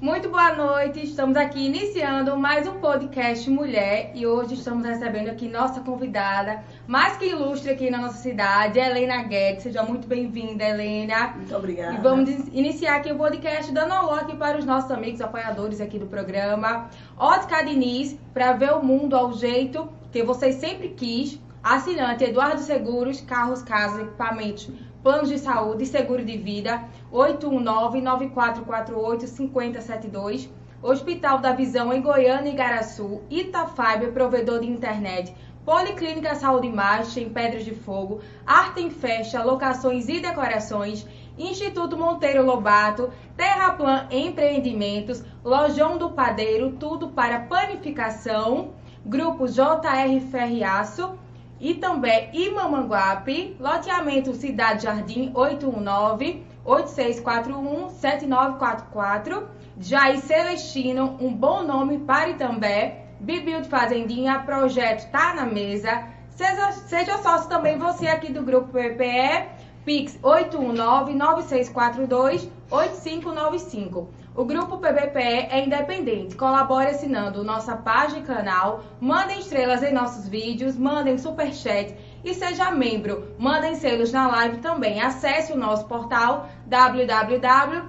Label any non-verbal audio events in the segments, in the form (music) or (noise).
Muito boa noite, estamos aqui iniciando mais um podcast Mulher e hoje estamos recebendo aqui nossa convidada, mais que ilustre aqui na nossa cidade, Helena Guedes. Seja muito bem-vinda, Helena. Muito obrigada. E vamos iniciar aqui o podcast dando alô aqui para os nossos amigos apoiadores aqui do programa. Ótica Diniz, para ver o mundo ao jeito que vocês sempre quis. Assinante Eduardo Seguros, Carros, Casas, Equipamentos Planos de Saúde e Seguro de Vida, 819-9448-5072. Hospital da Visão em Goiânia e Garaçu, Itafiber, provedor de internet, Policlínica Saúde Imagem em Pedras de Fogo, Arte em Festa, Locações e Decorações, Instituto Monteiro Lobato, Terraplan Empreendimentos, Lojão do Padeiro, tudo para panificação, Grupo JR Ferriaço, e também Imamanguape, loteamento Cidade Jardim 819 8641 7944, Jair Celestino, um bom nome para Itambé, Bibil de Fazendinha, projeto tá na mesa. Seja, seja sócio também você aqui do grupo PPE, Pix 819 9642 8595. O Grupo PBPE é independente. Colabore assinando nossa página e canal, mandem estrelas em nossos vídeos, mandem superchat e seja membro. Mandem selos na live também. Acesse o nosso portal www.pbpetv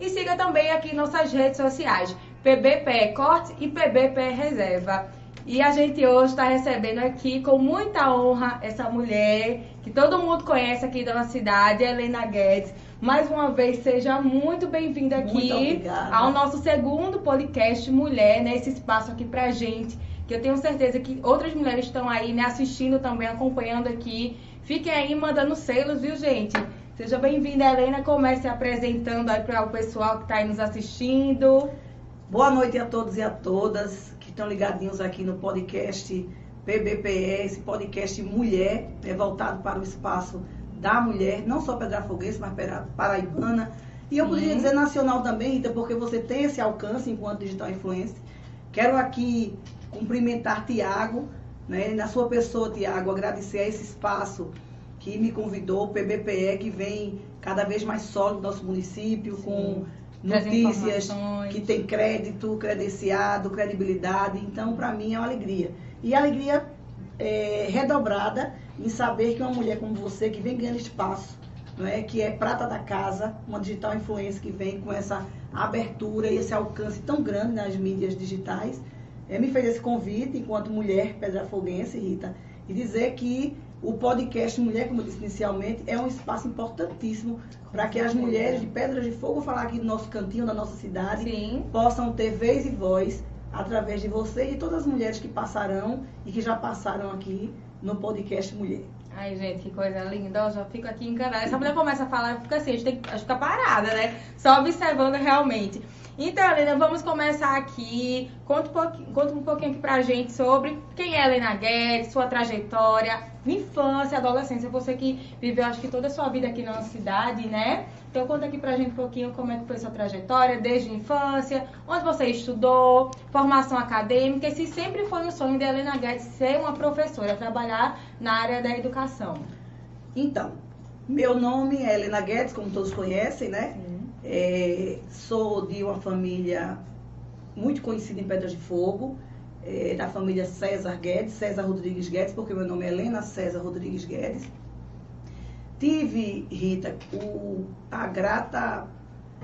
e siga também aqui nossas redes sociais, PBPE Corte e PBPE Reserva. E a gente hoje está recebendo aqui com muita honra essa mulher que todo mundo conhece aqui da nossa cidade, Helena Guedes mais uma vez, seja muito bem-vinda aqui ao nosso segundo podcast Mulher, nesse né, espaço aqui pra gente. Que eu tenho certeza que outras mulheres estão aí né, assistindo também, acompanhando aqui. Fiquem aí mandando selos, viu, gente? Seja bem-vinda, Helena. Comece apresentando aí para o pessoal que está aí nos assistindo. Boa noite a todos e a todas que estão ligadinhos aqui no podcast PBPE, esse podcast Mulher, é voltado para o espaço da mulher, não só pedrafoguense, mas paraibana. E eu poderia dizer nacional também, Rita, porque você tem esse alcance enquanto digital influencer. Quero aqui cumprimentar Tiago, né, na sua pessoa, Tiago, agradecer a esse espaço que me convidou, o PBPE, que vem cada vez mais sólido no nosso município, Sim. com notícias que tem crédito, credenciado, credibilidade. Então, para mim, é uma alegria. E alegria é, redobrada em saber que uma mulher como você, que vem ganhando espaço, não é? que é prata da casa, uma digital influência que vem com essa abertura e esse alcance tão grande nas mídias digitais, é, me fez esse convite enquanto mulher pedrafoguense, Rita, e dizer que o podcast Mulher, como eu disse inicialmente, é um espaço importantíssimo para que as mulheres de Pedras de Fogo, vou falar aqui do nosso cantinho, da nossa cidade, Sim. possam ter vez e voz através de você e de todas as mulheres que passarão e que já passaram aqui no podcast Mulher. Ai, gente, que coisa linda. Eu já fico aqui encanada. Essa mulher começa a falar, eu fico assim, a gente tem que ficar parada, né? Só observando realmente. Então, Helena, vamos começar aqui. Conta um pouquinho, conta um pouquinho aqui pra gente sobre quem é Helena Guedes, sua trajetória, infância, adolescência. Você que viveu, acho que toda a sua vida aqui na nossa cidade, né? Então, conta aqui pra gente um pouquinho como é que foi sua trajetória desde a infância, onde você estudou, formação acadêmica, e se sempre foi um sonho de Helena Guedes ser uma professora, trabalhar na área da educação. Então, meu nome é Helena Guedes, como todos conhecem, né? É, sou de uma família muito conhecida em Pedras de Fogo, é, da família César Guedes, César Rodrigues Guedes, porque meu nome é Helena César Rodrigues Guedes. Tive, Rita, o, a grata,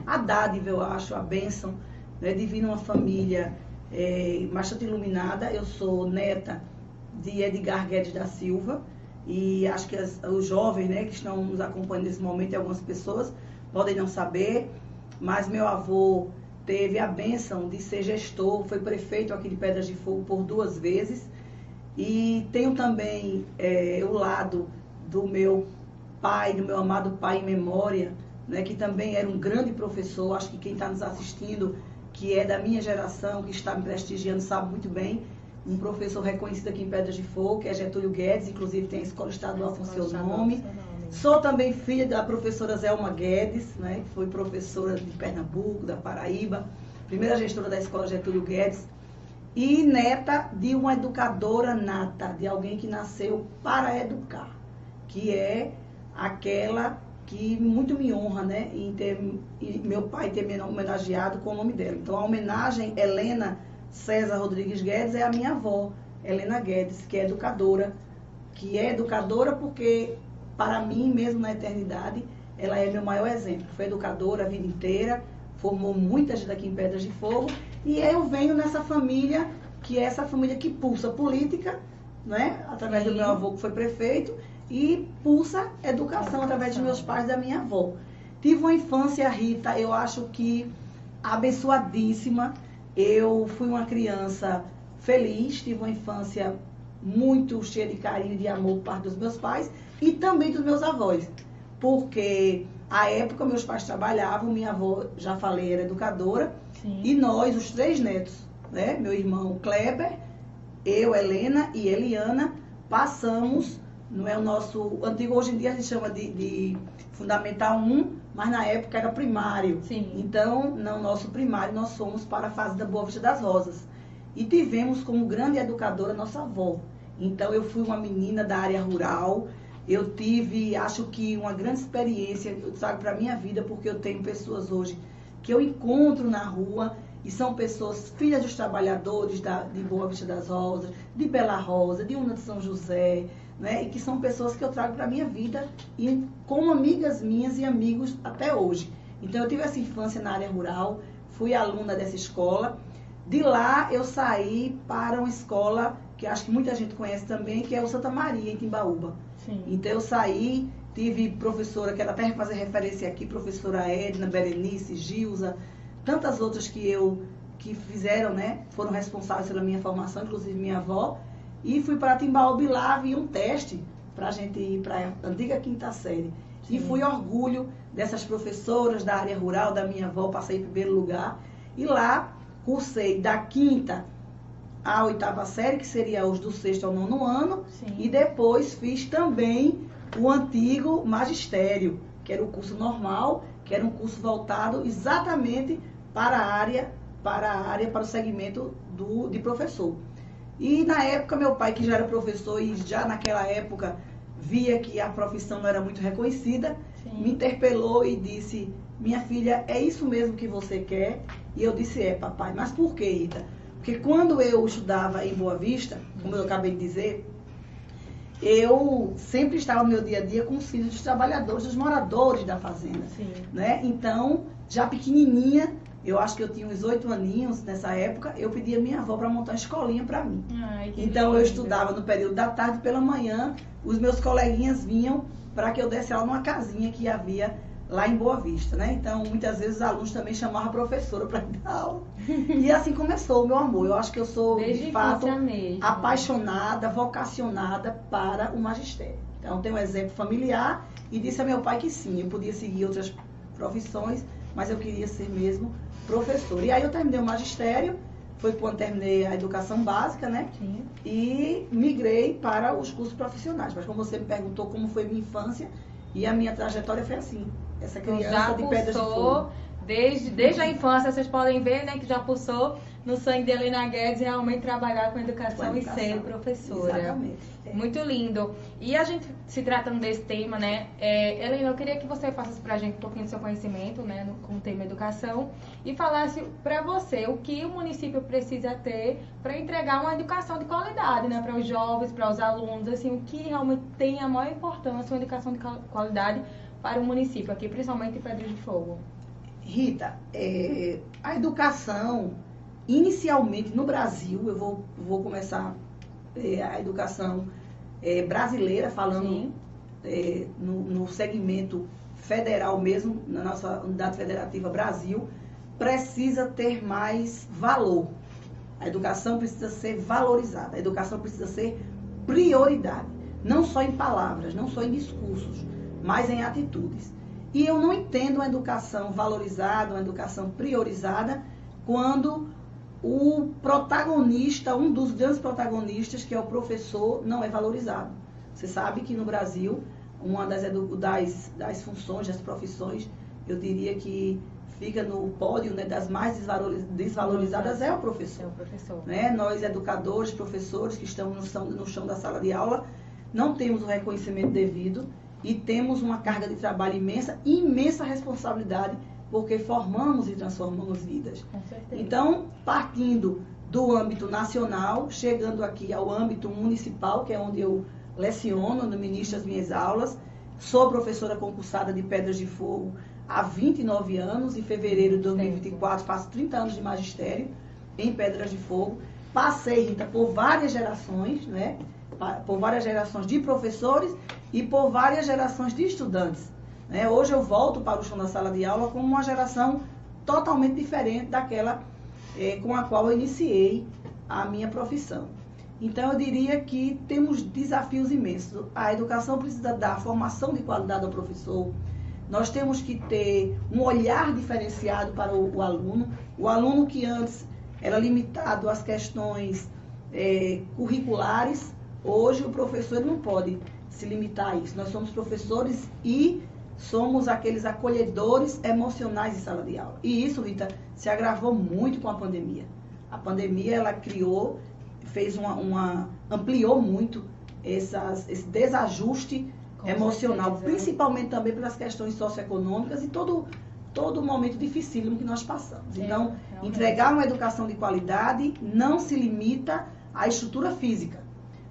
a dádiva, eu acho, a bênção né, de vir numa família é, bastante iluminada. Eu sou neta de Edgar Guedes da Silva e acho que as, os jovens né, que estão nos acompanhando nesse momento algumas pessoas podem não saber, mas meu avô teve a benção de ser gestor, foi prefeito aqui de Pedras de Fogo por duas vezes. E tenho também é, o lado do meu pai, do meu amado pai em memória, né, que também era um grande professor, acho que quem está nos assistindo, que é da minha geração, que está me prestigiando, sabe muito bem, um professor reconhecido aqui em Pedras de Fogo, que é Getúlio Guedes, inclusive tem a Escola Estadual com seu nome. Sou também filha da professora Zelma Guedes, né, que foi professora de Pernambuco, da Paraíba, primeira gestora da Escola Getúlio Guedes, e neta de uma educadora nata, de alguém que nasceu para educar, que é aquela que muito me honra, né, em ter em meu pai ter me homenageado com o nome dela. Então a homenagem Helena César Rodrigues Guedes é a minha avó, Helena Guedes, que é educadora, que é educadora porque para mim mesmo na eternidade ela é meu maior exemplo. Foi educadora a vida inteira, formou muita gente aqui em Pedras de Fogo e eu venho nessa família que é essa família que pulsa política, né, através Sim. do meu avô que foi prefeito e pulsa educação através de meus pais e da minha avó. Tive uma infância, Rita, eu acho que abençoadíssima. Eu fui uma criança feliz, tive uma infância muito cheia de carinho e de amor por parte dos meus pais e também dos meus avós. Porque à época meus pais trabalhavam, minha avó, já falei, era educadora, Sim. e nós, os três netos, né, meu irmão Kleber, eu, Helena e Eliana, passamos não é o nosso antigo, hoje em dia a gente chama de, de Fundamental 1, mas na época era primário. Sim. Então, no nosso primário, nós fomos para a fase da Boa Vista das Rosas. E tivemos como grande educadora nossa avó. Então, eu fui uma menina da área rural. Eu tive, acho que, uma grande experiência, eu trago para minha vida, porque eu tenho pessoas hoje que eu encontro na rua e são pessoas, filhas dos trabalhadores da, de Boa Vista das Rosas, de Bela Rosa, de Una de São José, né? E que são pessoas que eu trago para minha vida e como amigas minhas e amigos até hoje. Então eu tive essa infância na área rural, fui aluna dessa escola. De lá eu saí para uma escola que acho que muita gente conhece também, que é o Santa Maria, em Timbaúba. Sim. Então eu saí, tive professora, quero até fazer referência aqui, professora Edna, Berenice, Gilza, tantas outras que eu que fizeram, né, foram responsáveis pela minha formação, inclusive minha avó. E fui para Timbaúba e lá vi um teste para a gente ir para a antiga quinta série. Sim. E fui orgulho dessas professoras da área rural, da minha avó, passei em primeiro lugar. E lá cursei da quinta à oitava série, que seria os do sexto ao nono ano. Sim. E depois fiz também o antigo magistério, que era o curso normal, que era um curso voltado exatamente para a área, para a área, para o segmento do, de professor. E na época, meu pai, que já era professor e já naquela época via que a profissão não era muito reconhecida, Sim. me interpelou e disse: Minha filha, é isso mesmo que você quer? E eu disse: É, papai. Mas por que, Ita? Porque quando eu estudava em Boa Vista, como eu acabei de dizer, eu sempre estava no meu dia a dia com os filhos dos trabalhadores, dos moradores da fazenda. Sim. Né? Então, já pequenininha, eu acho que eu tinha uns oito aninhos nessa época, eu pedi a minha avó para montar uma escolinha para mim. Ai, então lindo. eu estudava no período da tarde pela manhã, os meus coleguinhas vinham para que eu desse aula numa casinha que havia lá em Boa Vista, né? Então, muitas vezes os alunos também chamavam a professora para (laughs) dar aula. e assim começou o meu amor. Eu acho que eu sou, Desde de fato, apaixonada, vocacionada para o magistério. Então, tenho um exemplo familiar e disse a meu pai que sim, eu podia seguir outras profissões, mas eu queria ser mesmo professor. E aí eu terminei o magistério, foi quando terminei a educação básica, né? Sim. E migrei para os cursos profissionais. Mas como você me perguntou como foi minha infância, e a minha trajetória foi assim. Essa criança já de pedras de fogo. Desde, desde a infância, vocês podem ver, né, que já pulsou no sangue de Helena Guedes realmente trabalhar com educação, com educação. e ser professora. Exatamente. É. Muito lindo. E a gente se tratando desse tema, né, é, Helena, eu queria que você passasse pra gente um pouquinho do seu conhecimento, né, no, com o tema educação e falasse para você o que o município precisa ter para entregar uma educação de qualidade, né, para os jovens, para os alunos, assim, o que realmente tem a maior importância, uma educação de qualidade para o município aqui, principalmente em Pedro de Fogo. Rita, é, a educação Inicialmente, no Brasil, eu vou, vou começar é, a educação é, brasileira, falando é, no, no segmento federal mesmo, na nossa unidade federativa Brasil, precisa ter mais valor. A educação precisa ser valorizada, a educação precisa ser prioridade, não só em palavras, não só em discursos, mas em atitudes. E eu não entendo uma educação valorizada, uma educação priorizada, quando o protagonista, um dos grandes protagonistas, que é o professor, não é valorizado. Você sabe que no Brasil, uma das, das, das funções, das profissões, eu diria que fica no pódio né, das mais desvalorizadas é o professor. É o professor. Né? Nós, educadores, professores que estamos no chão, no chão da sala de aula, não temos o reconhecimento devido. E temos uma carga de trabalho imensa e imensa responsabilidade, porque formamos e transformamos vidas. Então, partindo do âmbito nacional, chegando aqui ao âmbito municipal, que é onde eu leciono, no ministro as minhas aulas, sou professora concursada de Pedras de Fogo há 29 anos, em fevereiro de 2024 faço 30 anos de magistério em Pedras de Fogo. Passei, Rita, por várias gerações, né? Por várias gerações de professores e por várias gerações de estudantes. Né? Hoje eu volto para o chão da sala de aula como uma geração totalmente diferente daquela é, com a qual eu iniciei a minha profissão. Então, eu diria que temos desafios imensos. A educação precisa dar formação de qualidade ao professor. Nós temos que ter um olhar diferenciado para o, o aluno. O aluno que antes era limitado às questões é, curriculares, hoje o professor não pode se limitar a isso. Nós somos professores e somos aqueles acolhedores emocionais de sala de aula. E isso, Rita, se agravou muito com a pandemia. A pandemia, ela criou, fez uma, uma ampliou muito essas, esse desajuste com emocional, certeza. principalmente também pelas questões socioeconômicas e todo todo o momento dificílimo que nós passamos. É, então, realmente. entregar uma educação de qualidade não se limita à estrutura física.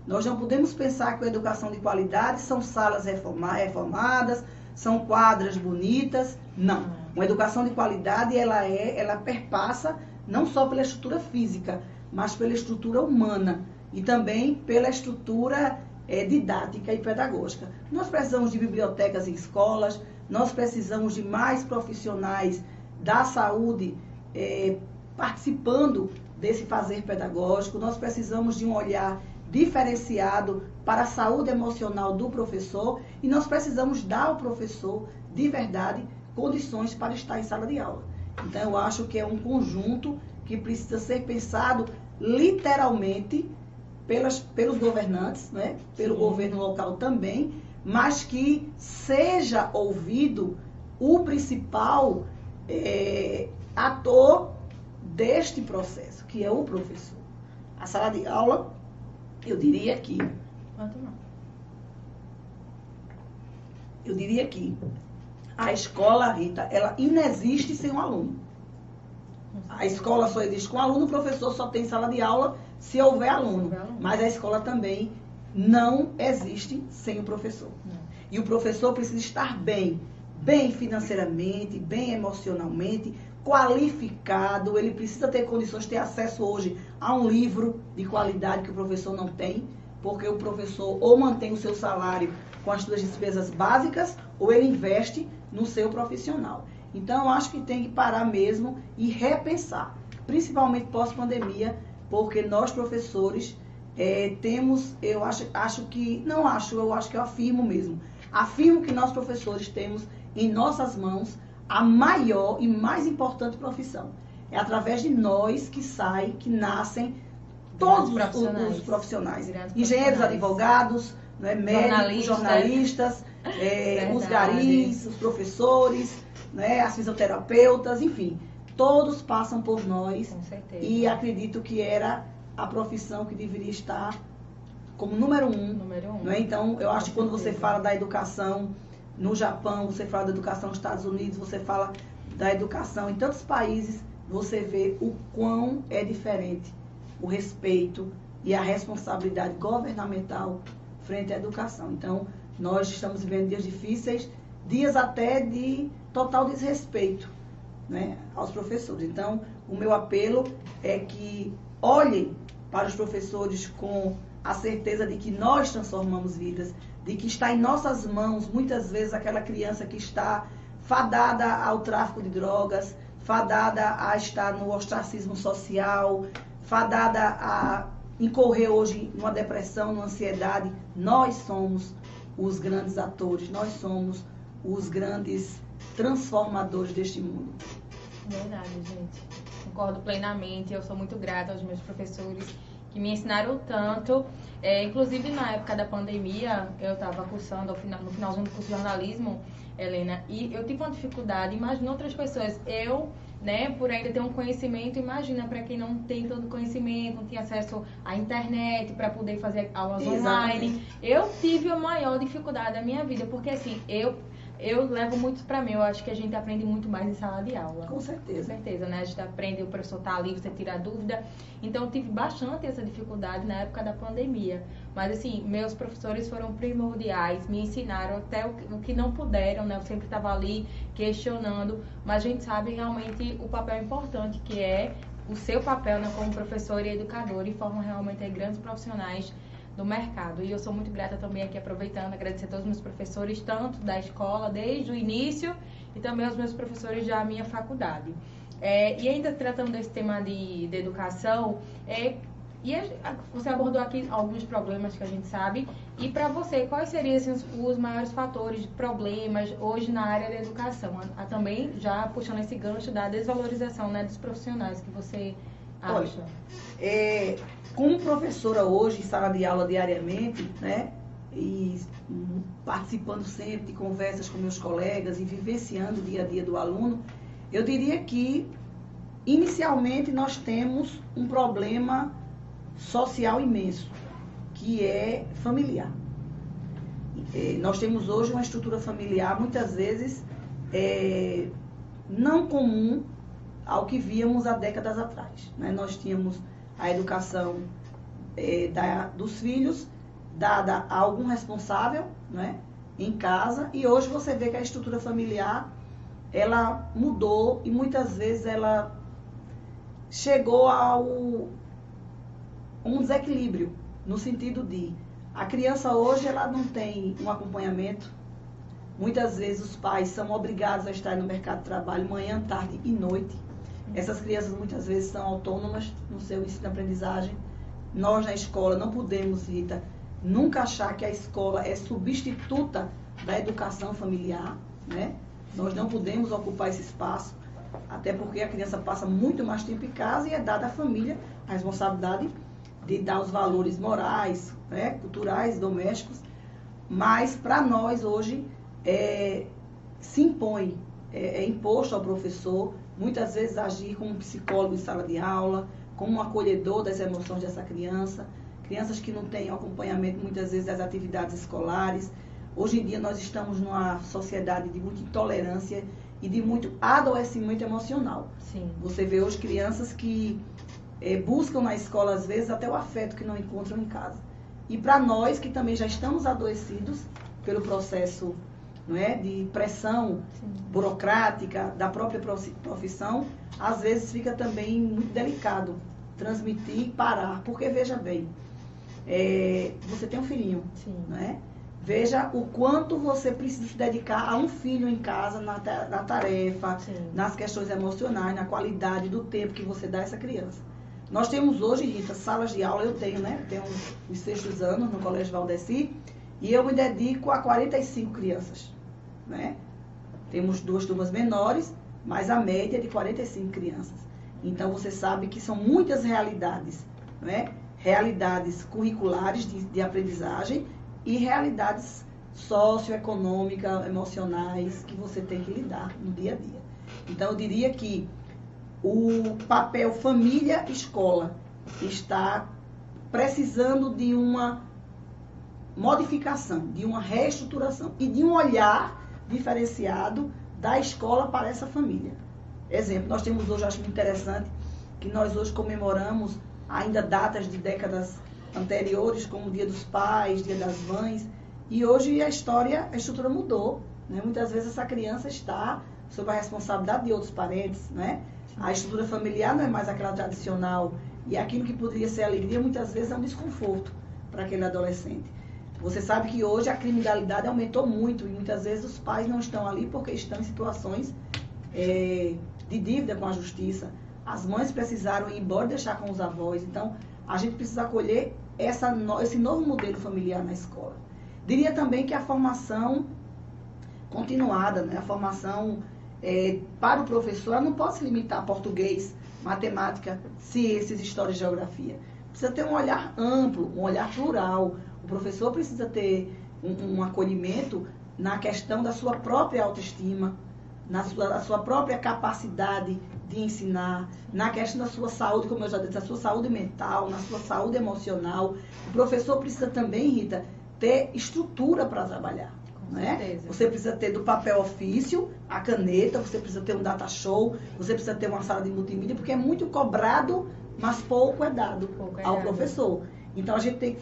Nós não podemos pensar que a educação de qualidade são salas reformadas, são quadras bonitas. Não. Uma educação de qualidade, ela é, ela perpassa não só pela estrutura física, mas pela estrutura humana e também pela estrutura é, didática e pedagógica. Nós precisamos de bibliotecas em escolas, nós precisamos de mais profissionais da saúde é, participando desse fazer pedagógico, nós precisamos de um olhar diferenciado para a saúde emocional do professor e nós precisamos dar ao professor, de verdade, condições para estar em sala de aula. Então, eu acho que é um conjunto que precisa ser pensado literalmente pelas, pelos governantes, né? pelo Sim. governo local também, mas que seja ouvido o principal é, ator deste processo, que é o professor. A sala de aula eu diria que. Quanto não? Eu diria que a escola, Rita, ela inexiste sem um aluno. A escola só existe com aluno, o professor só tem sala de aula se houver aluno. Mas a escola também não existe sem o professor. E o professor precisa estar bem, bem financeiramente, bem emocionalmente, qualificado, ele precisa ter condições de ter acesso hoje a um livro de qualidade que o professor não tem, porque o professor ou mantém o seu salário com as suas despesas básicas ou ele investe no seu profissional. Então, eu acho que tem que parar mesmo e repensar, principalmente pós-pandemia, porque nós, professores, é, temos, eu acho, acho que, não acho, eu acho que eu afirmo mesmo, afirmo que nós, professores, temos em nossas mãos a maior e mais importante profissão. É através de nós que saem, que nascem todos profissionais. os, profissionais. Engenheiros, advogados, né, médicos, jornalistas, jornalistas (laughs) é, os garis, os professores, né, as fisioterapeutas, enfim. Todos passam por nós. E acredito que era a profissão que deveria estar como número um. Número um. Né? Então, eu acho que quando você fala da educação no Japão, você fala da educação nos Estados Unidos, você fala da educação em tantos países, você vê o quão é diferente o respeito e a responsabilidade governamental frente à educação. Então, nós estamos vivendo dias difíceis, dias até de total desrespeito né, aos professores. Então, o meu apelo é que olhem para os professores com a certeza de que nós transformamos vidas, de que está em nossas mãos, muitas vezes, aquela criança que está fadada ao tráfico de drogas, fadada a estar no ostracismo social, fadada a incorrer hoje numa depressão, numa ansiedade. Nós somos os grandes atores, nós somos os grandes transformadores deste mundo. Verdade, gente. Concordo plenamente. Eu sou muito grata aos meus professores que me ensinaram tanto. É, inclusive, na época da pandemia, eu estava cursando, final, no finalzinho do curso de jornalismo, Helena, e eu tive uma dificuldade, imagina outras pessoas. Eu né, por ainda ter um conhecimento, imagina para quem não tem todo conhecimento, não tinha acesso à internet para poder fazer aulas Exatamente. online. Eu tive a maior dificuldade da minha vida, porque assim, eu eu levo muito para mim. Eu acho que a gente aprende muito mais em sala de aula. Com certeza. Com certeza, né? A gente aprende, o professor tá ali, você tira a dúvida. Então, eu tive bastante essa dificuldade na época da pandemia. Mas, assim, meus professores foram primordiais, me ensinaram até o que, não puderam, né? Eu sempre estava ali questionando. Mas a gente sabe realmente o papel importante que é o seu papel né, como professor e educador e forma realmente grandes profissionais do mercado. E eu sou muito grata também aqui, aproveitando, agradecer a todos os meus professores, tanto da escola, desde o início, e também aos meus professores da minha faculdade. É, e ainda tratando desse tema de, de educação, é, e a, você abordou aqui alguns problemas que a gente sabe. E para você, quais seriam assim, os, os, maiores fatores de problemas hoje na área da educação? A, a, também já puxando esse gancho da desvalorização né, dos profissionais que você. Olha, é, como professora hoje, em sala de aula diariamente, né? E participando sempre de conversas com meus colegas e vivenciando o dia a dia do aluno, eu diria que, inicialmente, nós temos um problema social imenso, que é familiar. É, nós temos hoje uma estrutura familiar, muitas vezes, é, não comum ao que víamos há décadas atrás. Né? Nós tínhamos a educação é, da, dos filhos dada a algum responsável, né, em casa, e hoje você vê que a estrutura familiar ela mudou e muitas vezes ela chegou ao um desequilíbrio no sentido de a criança hoje ela não tem um acompanhamento. Muitas vezes os pais são obrigados a estar no mercado de trabalho manhã, tarde e noite essas crianças muitas vezes são autônomas no seu ensino-aprendizagem. Nós na escola não podemos, Rita, nunca achar que a escola é substituta da educação familiar, né? Nós não podemos ocupar esse espaço, até porque a criança passa muito mais tempo em casa e é dada à família a responsabilidade de dar os valores morais, né, culturais, domésticos. Mas para nós hoje é, se impõe, é, é imposto ao professor muitas vezes agir como um psicólogo em sala de aula, como um acolhedor das emoções dessa criança, crianças que não têm acompanhamento muitas vezes das atividades escolares. Hoje em dia nós estamos numa sociedade de muita intolerância e de muito adoecimento emocional. Sim. Você vê hoje crianças que é, buscam na escola às vezes até o afeto que não encontram em casa. E para nós que também já estamos adoecidos pelo processo não é? de pressão Sim. burocrática da própria profissão, às vezes fica também muito delicado transmitir e parar. Porque, veja bem, é, você tem um filhinho, Sim. Né? Veja o quanto você precisa se dedicar a um filho em casa, na, na tarefa, Sim. nas questões emocionais, na qualidade do tempo que você dá a essa criança. Nós temos hoje, Rita, salas de aula, eu tenho, né? Tenho os sextos anos no Colégio Valdeci, e eu me dedico a 45 crianças né? Temos duas turmas menores, mas a média é de 45 crianças. Então você sabe que são muitas realidades, né? Realidades curriculares de, de aprendizagem e realidades socioeconômicas, emocionais que você tem que lidar no dia a dia. Então eu diria que o papel família-escola está precisando de uma modificação, de uma reestruturação e de um olhar diferenciado da escola para essa família. Exemplo, nós temos hoje, acho muito interessante, que nós hoje comemoramos ainda datas de décadas anteriores, como o Dia dos Pais, Dia das Mães, e hoje a história, a estrutura mudou. Né? Muitas vezes essa criança está sob a responsabilidade de outros parentes, né? A estrutura familiar não é mais aquela tradicional e aquilo que poderia ser alegria muitas vezes é um desconforto para aquele adolescente. Você sabe que hoje a criminalidade aumentou muito e muitas vezes os pais não estão ali porque estão em situações é, de dívida com a justiça. As mães precisaram ir embora deixar com os avós. Então, a gente precisa acolher essa, esse novo modelo familiar na escola. Diria também que a formação continuada, né? a formação é, para o professor, ela não pode se limitar a português, matemática, ciências, história e geografia. Precisa ter um olhar amplo, um olhar plural, professor precisa ter um, um acolhimento na questão da sua própria autoestima, na sua, sua própria capacidade de ensinar, na questão da sua saúde, como eu já disse, da sua saúde mental, na sua saúde emocional. O professor precisa também, Rita, ter estrutura para trabalhar. Né? Você precisa ter do papel ofício, a caneta, você precisa ter um data show, você precisa ter uma sala de multimídia, porque é muito cobrado, mas pouco é dado pouco é ao dado. professor. Então a gente tem que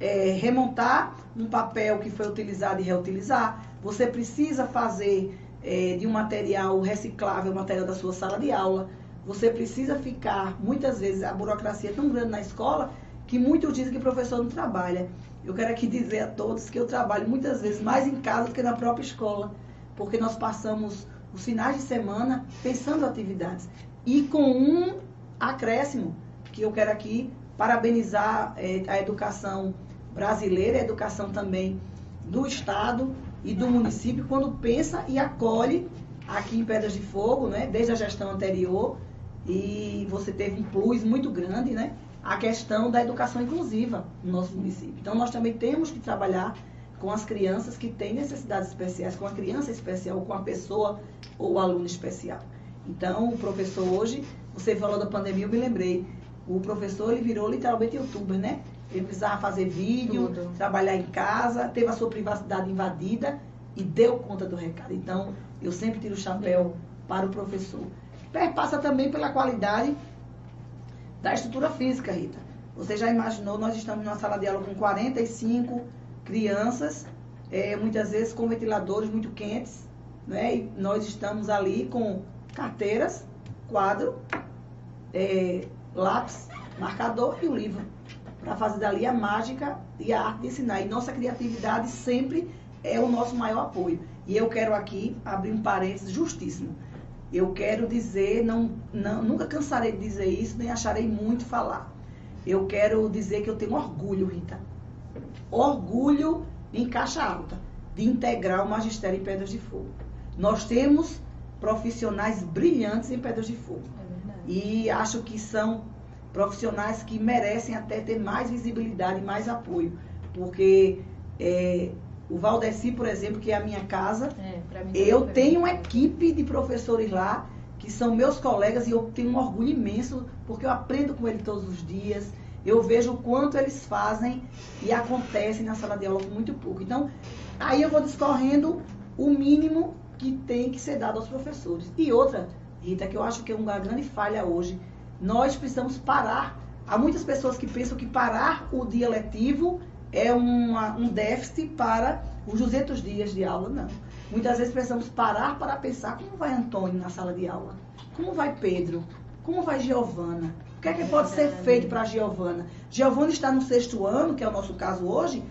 é, remontar um papel que foi utilizado e reutilizar. Você precisa fazer é, de um material reciclável, o material da sua sala de aula. Você precisa ficar, muitas vezes, a burocracia é tão grande na escola que muitos dizem que o professor não trabalha. Eu quero aqui dizer a todos que eu trabalho muitas vezes mais em casa do que na própria escola, porque nós passamos os finais de semana pensando atividades. E com um acréscimo, que eu quero aqui parabenizar é, a educação brasileira, a educação também do Estado e do município, quando pensa e acolhe aqui em Pedras de Fogo, né, desde a gestão anterior, e você teve um plus muito grande, né, a questão da educação inclusiva no nosso município. Então, nós também temos que trabalhar com as crianças que têm necessidades especiais, com a criança especial, com a pessoa ou aluno especial. Então, o professor hoje, você falou da pandemia, eu me lembrei, o professor ele virou literalmente youtuber, né? Ele precisava fazer vídeo, Tudo. trabalhar em casa, teve a sua privacidade invadida e deu conta do recado. Então, eu sempre tiro o chapéu para o professor. Passa também pela qualidade da estrutura física, Rita. Você já imaginou, nós estamos numa sala de aula com 45 crianças, é, muitas vezes com ventiladores muito quentes, né? E nós estamos ali com carteiras, quadro, é, lápis, marcador e o livro, para fazer dali a mágica e a arte de ensinar. E nossa criatividade sempre é o nosso maior apoio. E eu quero aqui abrir um parênteses justíssimo. Eu quero dizer, não, não, nunca cansarei de dizer isso, nem acharei muito falar. Eu quero dizer que eu tenho orgulho, Rita. Orgulho em caixa alta, de integrar o magistério em Pedras de Fogo. Nós temos profissionais brilhantes em Pedras de Fogo. É e acho que são profissionais que merecem até ter mais visibilidade, mais apoio. Porque é, o Valdeci, por exemplo, que é a minha casa, é, eu tenho uma equipe de professores lá que são meus colegas e eu tenho um orgulho imenso porque eu aprendo com eles todos os dias. Eu vejo o quanto eles fazem e acontecem na sala de aula com muito pouco. Então, aí eu vou discorrendo o mínimo que tem que ser dado aos professores. E outra, Rita, que eu acho que é uma grande falha hoje, nós precisamos parar. Há muitas pessoas que pensam que parar o dia letivo é uma, um déficit para os 200 dias de aula, não. Muitas vezes precisamos parar para pensar como vai Antônio na sala de aula, como vai Pedro, como vai Giovana, o que é que pode ser feito para a Giovana? Giovana está no sexto ano, que é o nosso caso hoje,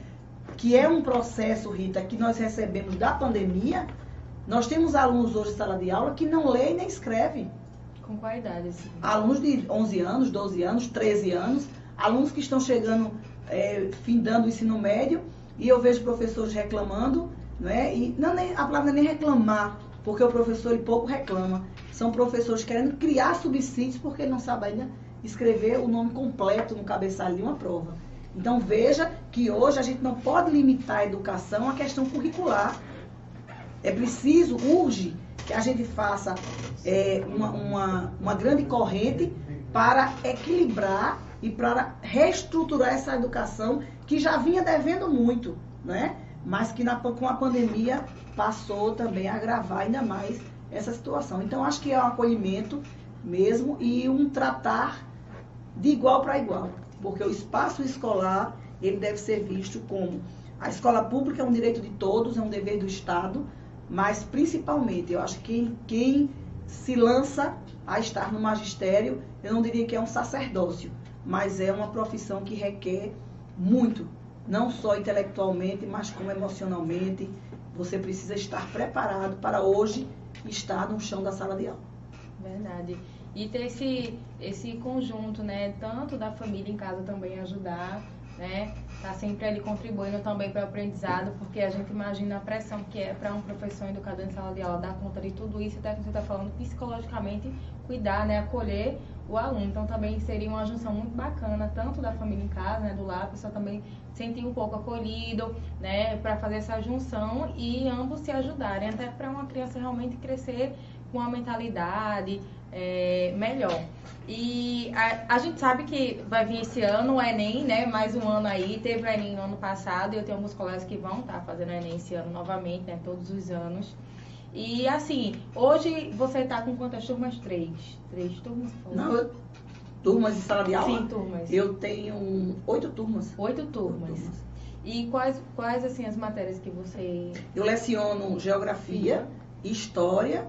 que é um processo, Rita, que nós recebemos da pandemia. Nós temos alunos hoje em sala de aula que não leem nem escrevem. Com qual idade? Sim? Alunos de 11 anos, 12 anos, 13 anos, alunos que estão chegando é, findando o ensino médio, e eu vejo professores reclamando, não é? E não, nem, a palavra nem reclamar, porque o professor ele pouco reclama. São professores querendo criar subsídios porque ele não sabe ainda escrever o nome completo no cabeçalho de uma prova. Então veja que hoje a gente não pode limitar a educação à questão curricular. É preciso, urge, que a gente faça é, uma, uma, uma grande corrente para equilibrar e para reestruturar essa educação que já vinha devendo muito, né? mas que na, com a pandemia passou também a agravar ainda mais essa situação. Então, acho que é um acolhimento mesmo e um tratar de igual para igual, porque o espaço escolar ele deve ser visto como a escola pública é um direito de todos, é um dever do Estado, mas principalmente eu acho que quem se lança a estar no magistério, eu não diria que é um sacerdócio, mas é uma profissão que requer muito, não só intelectualmente, mas como emocionalmente. Você precisa estar preparado para hoje estar no chão da sala de aula. Verdade. E ter esse, esse conjunto, né? Tanto da família em casa também ajudar, né? Tá sempre ali contribuindo também para o aprendizado, porque a gente imagina a pressão que é para um professor educador em sala de aula dar conta de tudo isso, até que você está falando psicologicamente, cuidar, né? Acolher o aluno. Então também seria uma junção muito bacana, tanto da família em casa, né, do lar, a pessoa também sentir um pouco acolhido, né, para fazer essa junção e ambos se ajudarem, até para uma criança realmente crescer com uma mentalidade é, melhor. E a, a, gente sabe que vai vir esse ano o Enem, né? Mais um ano aí. Teve o Enem no ano passado e eu tenho alguns colegas que vão estar tá fazendo o Enem esse ano novamente, né? Todos os anos. E assim, hoje você está com quantas turmas? Três. Três turmas? Não, eu, turmas de sala de aula? Sim, turmas. Eu tenho oito turmas. Oito turmas. Oito turmas. E quais, quais assim as matérias que você. Eu leciono geografia, Sim. história.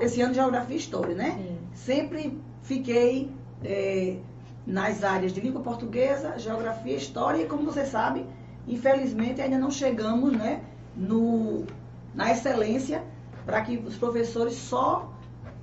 Esse ano geografia e história, né? Sim. Sempre fiquei é, nas áreas de língua portuguesa, geografia, história e como você sabe, infelizmente ainda não chegamos, né, no, na excelência para que os professores só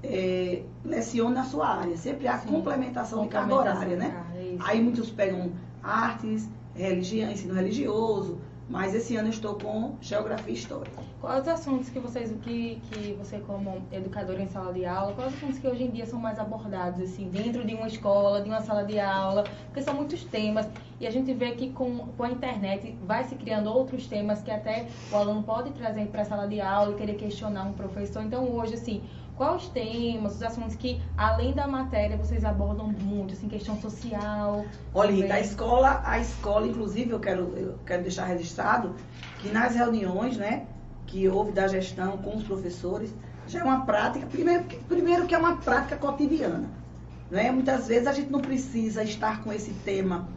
é, lecionem na sua área. Sempre há Sim. complementação, de carga horária, né? É Aí muitos pegam artes, religião, ensino religioso, mas esse ano eu estou com geografia e história. Quais os assuntos que vocês, que, que você como educador em sala de aula, quais os assuntos que hoje em dia são mais abordados, assim, dentro de uma escola, de uma sala de aula? Porque são muitos temas e a gente vê que com, com a internet vai se criando outros temas que até o aluno pode trazer para a sala de aula e querer questionar um professor. Então hoje, assim, quais os temas, os assuntos que, além da matéria, vocês abordam muito, assim, questão social? Olha, Rita, a escola, a escola, inclusive, eu quero, eu quero deixar registrado que nas reuniões, né, que houve da gestão com os professores, já é uma prática, primeiro, primeiro que é uma prática cotidiana. Né? Muitas vezes a gente não precisa estar com esse tema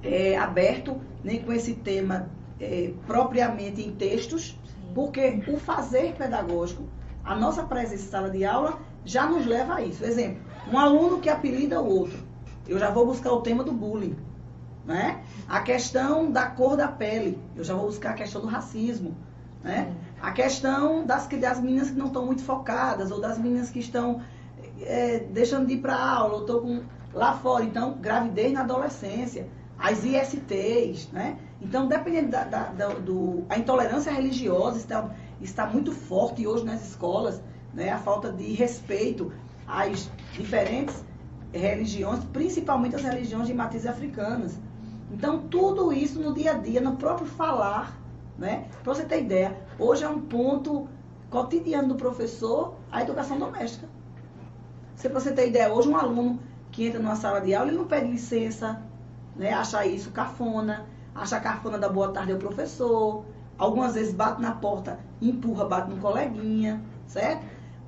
é, aberto, nem com esse tema é, propriamente em textos, porque o fazer pedagógico a nossa presença em sala de aula já nos leva a isso. Exemplo, um aluno que apelida o outro. Eu já vou buscar o tema do bullying. Né? A questão da cor da pele. Eu já vou buscar a questão do racismo. Né? A questão das, das meninas que não estão muito focadas, ou das meninas que estão é, deixando de ir para aula, ou estão com, lá fora. Então, gravidez na adolescência, as ISTs, né? Então, dependendo da, da, da do, a intolerância religiosa, está, muito forte hoje nas escolas, né? a falta de respeito às diferentes religiões, principalmente as religiões de matriz africanas. Então, tudo isso no dia a dia, no próprio falar, né? Para você ter ideia, hoje é um ponto cotidiano do professor a educação doméstica. Se você ter ideia, hoje um aluno que entra numa sala de aula, ele não pede licença, né? acha isso cafona, acha cafona da boa tarde ao professor, Algumas vezes bate na porta, empurra, bate no coleguinha, certo?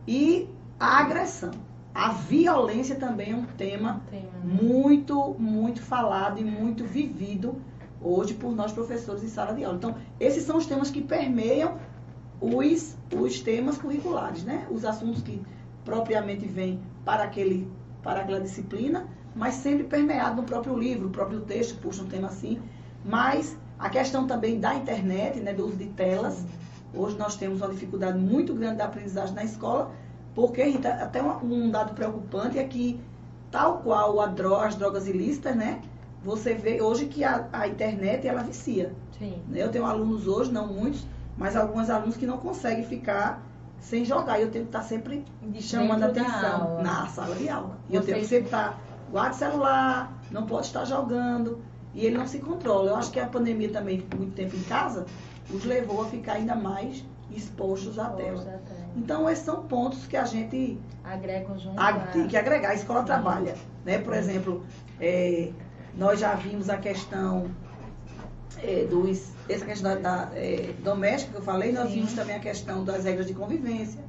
E a agressão. A violência também é um tema né? muito, muito falado e muito vivido hoje por nós professores em sala de aula. Então, esses são os temas que permeiam os, os temas curriculares, né? Os assuntos que propriamente vêm para, aquele, para aquela disciplina, mas sempre permeado no próprio livro, o próprio texto puxa um tema assim, mas a questão também da internet, né, do uso de telas. Hoje nós temos uma dificuldade muito grande da aprendizagem na escola, porque Rita, até um, dado preocupante é que, tal qual a droga, as drogas ilícitas, né? Você vê hoje que a, a internet ela vicia. Sim. Eu tenho alunos hoje, não muitos, mas alguns alunos que não conseguem ficar sem jogar. E eu tenho que estar sempre chamando a atenção na sala de aula. E eu tenho que sempre estar, guarde celular, não pode estar jogando. E ele não se controla. Eu acho que a pandemia também, muito tempo em casa, os levou a ficar ainda mais expostos à tela. Então, esses são pontos que a gente agrega junto. Tem que agregar, a escola trabalha. Né? Por exemplo, é, nós já vimos a questão é, dos. Essa questão da, é, doméstica que eu falei, nós Sim. vimos também a questão das regras de convivência,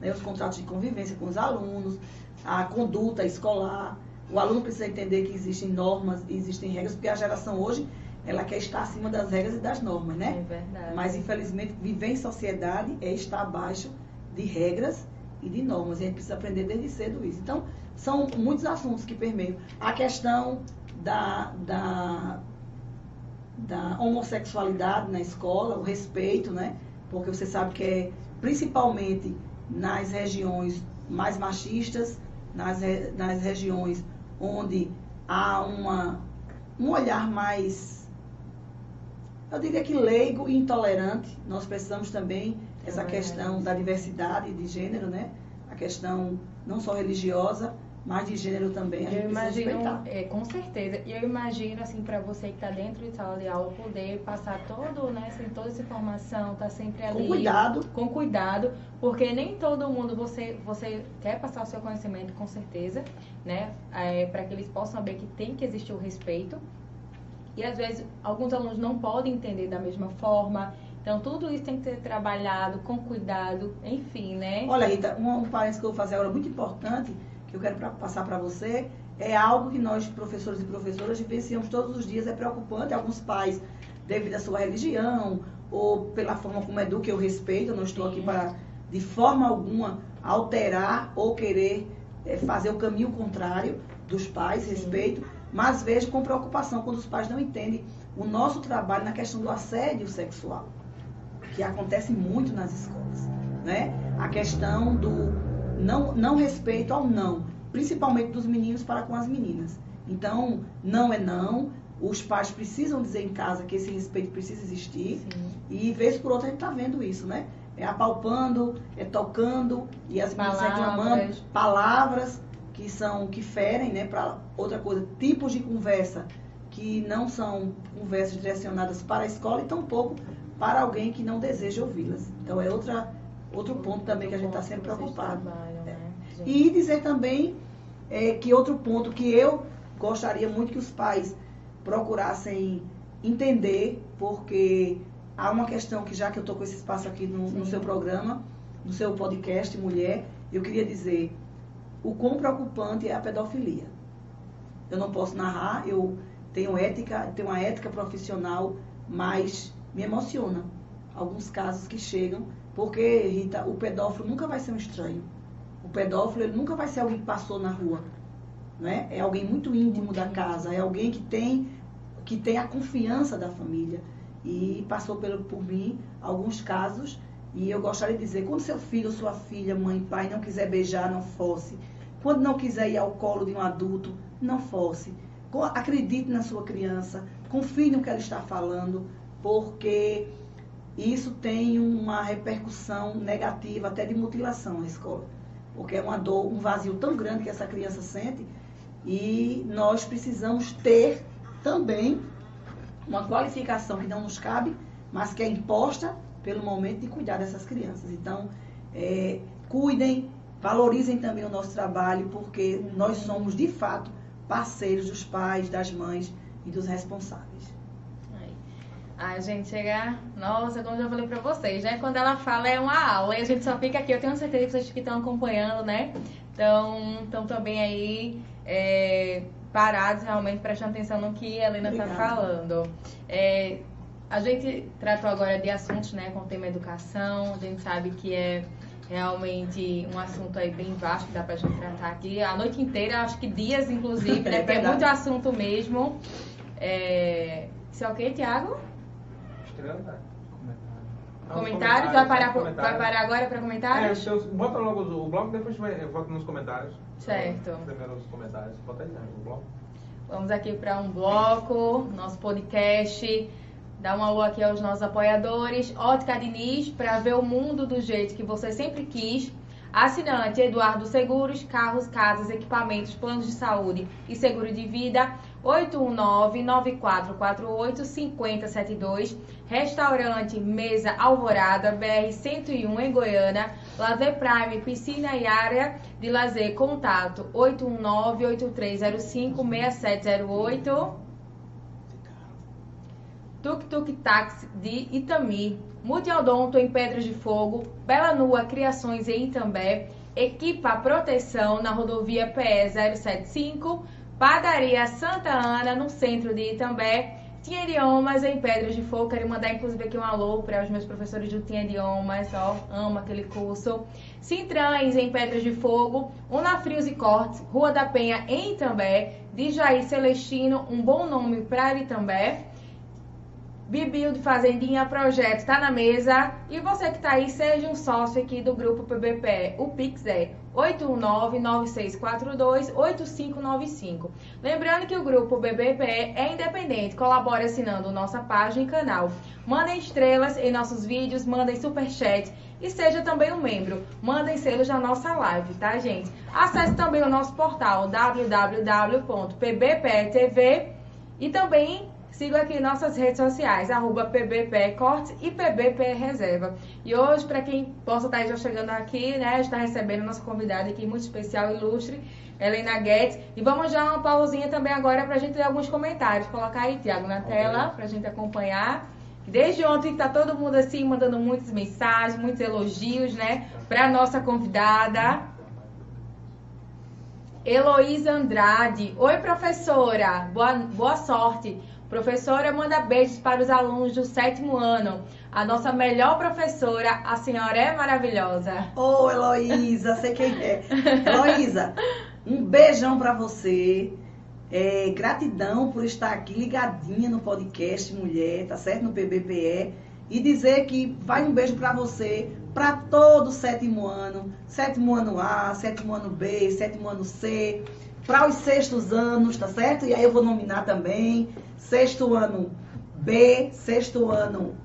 né? os contratos de convivência com os alunos, a conduta escolar. O aluno precisa entender que existem normas e existem regras, porque a geração hoje ela quer estar acima das regras e das normas, né? É verdade. Mas infelizmente viver em sociedade é estar abaixo de regras e de normas. E a gente precisa aprender desde cedo isso. Então, são muitos assuntos que permeiam. A questão da, da, da homossexualidade na escola, o respeito, né? Porque você sabe que é principalmente nas regiões mais machistas, nas, nas regiões onde há uma, um olhar mais, eu diria que leigo e intolerante. Nós precisamos também essa questão da diversidade de gênero, né? A questão não só religiosa, mas de gênero também a gente eu imagino. É, com certeza. E eu imagino, assim, para você que está dentro de sala de aula, poder passar todo, né, assim, toda essa informação, tá sempre ali. Com cuidado. Com cuidado, porque nem todo mundo você, você quer passar o seu conhecimento, com certeza, né, é, para que eles possam saber que tem que existir o respeito. E às vezes alguns alunos não podem entender da mesma forma. Então, tudo isso tem que ser trabalhado com cuidado, enfim, né? Olha, Rita, um, um parênteses que eu vou fazer agora muito importante, que eu quero pra, passar para você, é algo que nós, professores e professoras, vivenciamos todos os dias. É preocupante. Alguns pais, devido à sua religião ou pela forma como educa, eu respeito. Eu não estou aqui para, de forma alguma, alterar ou querer é, fazer o caminho contrário dos pais, Sim. respeito. Mas vejo com preocupação quando os pais não entendem o nosso trabalho na questão do assédio sexual, que acontece muito nas escolas. Né? A questão do não, não respeito ao não, principalmente dos meninos para com as meninas. Então, não é não, os pais precisam dizer em casa que esse respeito precisa existir, Sim. e vez por outra a gente está vendo isso, né? É apalpando, é tocando, e as meninas Palavras. reclamando, palavras que são, que ferem, né? Para outra coisa, tipos de conversa que não são conversas direcionadas para a escola e tampouco para alguém que não deseja ouvi-las. Então é outra, outro ponto também que a gente está sempre preocupado. trabalham, né? E dizer também é, que outro ponto que eu gostaria muito que os pais procurassem entender, porque há uma questão que já que eu estou com esse espaço aqui no, no seu programa, no seu podcast Mulher, eu queria dizer o quão preocupante é a pedofilia. Eu não posso narrar, eu tenho ética, tenho uma ética profissional, mas me emociona alguns casos que chegam, porque Rita, o pedófilo nunca vai ser um estranho. O pedófilo ele nunca vai ser alguém que passou na rua, né? É alguém muito íntimo da casa, é alguém que tem que tem a confiança da família e passou pelo, por mim alguns casos e eu gostaria de dizer, quando seu filho sua filha, mãe, pai não quiser beijar, não fosse. Quando não quiser ir ao colo de um adulto, não. Co- Acredite na sua criança, confie no que ela está falando, porque isso tem uma repercussão negativa, até de mutilação na escola. Porque é uma dor, um vazio tão grande que essa criança sente e nós precisamos ter também uma qualificação que não nos cabe, mas que é imposta pelo momento de cuidar dessas crianças. Então, é, cuidem, valorizem também o nosso trabalho, porque nós somos, de fato, parceiros dos pais, das mães e dos responsáveis. Aí. A gente chega, nossa, como eu já falei pra vocês, né? Quando ela fala é uma aula e a gente só fica aqui. Eu tenho certeza que vocês que estão acompanhando, né? Então, estão também aí é, parados realmente prestando atenção no que a Helena está Obrigada. falando. É, a gente tratou agora de assuntos, né, com o tema educação. A gente sabe que é realmente um assunto aí bem vasto que dá pra gente tratar aqui a noite inteira, acho que dias inclusive, né? É (laughs) Porque é muito assunto mesmo. É... Isso é o que, Tiago? Estreando, tá? Comentários? Vai parar, pro- vai parar agora para É, comentários? seus, bota logo o bloco, depois vai- eu volto nos comentários. Certo. Primeiro os comentários. Bota aí, né, o bloco. Vamos aqui para um bloco, nosso podcast. Dá um alô aqui aos nossos apoiadores. Ótica Diniz, para ver o mundo do jeito que você sempre quis. Assinante Eduardo Seguros, carros, casas, equipamentos, planos de saúde e seguro de vida. 819-9448-5072. Restaurante Mesa Alvorada, BR-101 em Goiânia. Lazer Prime, piscina e área de lazer. Contato 819-8305-6708. Tuk Tuk Táxi de Itami, Multiodonto em Pedras de Fogo, Bela Nua Criações em Itambé, Equipa Proteção na rodovia PE 075, Padaria Santa Ana no centro de Itambé, Tinha Idiomas em Pedras de Fogo, quero mandar inclusive aqui um alô para os meus professores do Tinha Idiomas, ó, amo aquele curso. Sintrães em Pedras de Fogo, Unafrios e Cortes, Rua da Penha em Itambé, de Jair Celestino, um bom nome para Itambé. Bibil de Fazendinha Projeto está na mesa. E você que está aí, seja um sócio aqui do Grupo PBPE. O Pix é 819-9642-8595. Lembrando que o grupo BBPE é independente, colabora assinando nossa página e canal. Mandem estrelas em nossos vídeos, mandem superchat e seja também um membro. Mandem selos na nossa live, tá, gente? Acesse também o nosso portal www.pbpetv e também siga aqui nossas redes sociais, arroba PBPE Cortes e PBPE Reserva. E hoje, para quem possa estar já chegando aqui, né, está recebendo nossa convidada aqui muito especial, ilustre, Helena Guedes. E vamos já uma pausinha também agora para a gente ler alguns comentários. Colocar aí, Tiago, na tela, para a gente acompanhar. Desde ontem está todo mundo assim mandando muitas mensagens, muitos elogios, né, para nossa convidada. Heloísa Andrade. Oi, professora. Boa, boa sorte. Professora, manda beijos para os alunos do sétimo ano. A nossa melhor professora, a senhora é maravilhosa. Ô, oh, Heloísa, sei quem é. Heloísa, um beijão para você. É, gratidão por estar aqui ligadinha no podcast Mulher, tá certo? No PBPE. E dizer que vai um beijo para você, para todo o sétimo ano, sétimo ano A, sétimo ano B, sétimo ano C, para os sextos anos, tá certo? E aí eu vou nominar também sexto ano B, sexto ano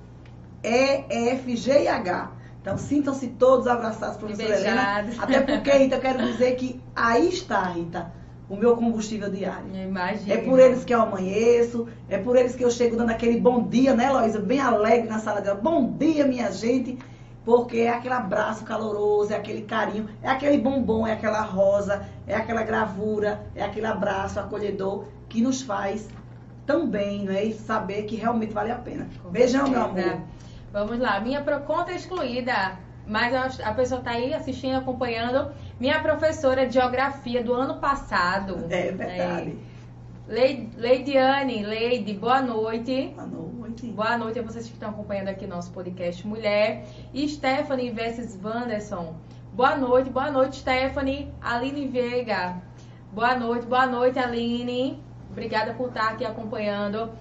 E, F, G e H. Então sintam-se todos abraçados, professora Helena. Até porque, Rita, eu quero (laughs) dizer que aí está, Rita, o meu combustível diário. Imagina. É por eles que eu amanheço, é por eles que eu chego dando aquele bom dia, né, Loísa? Bem alegre na sala dela. Bom dia, minha gente. Porque é aquele abraço caloroso, é aquele carinho, é aquele bombom, é aquela rosa, é aquela gravura, é aquele abraço acolhedor que nos faz tão bem, né? E saber que realmente vale a pena. Beijão, meu amor. Vamos lá. Minha conta é excluída, mas a pessoa está aí assistindo, acompanhando. Minha professora de geografia do ano passado. É verdade. É, Leidiane, Leide, boa noite. Boa noite. Boa noite a vocês que estão acompanhando aqui nosso podcast Mulher. E Stephanie versus Wanderson. Boa noite, boa noite, Stephanie. Aline Veiga. Boa noite, boa noite, Aline. Obrigada por estar aqui acompanhando.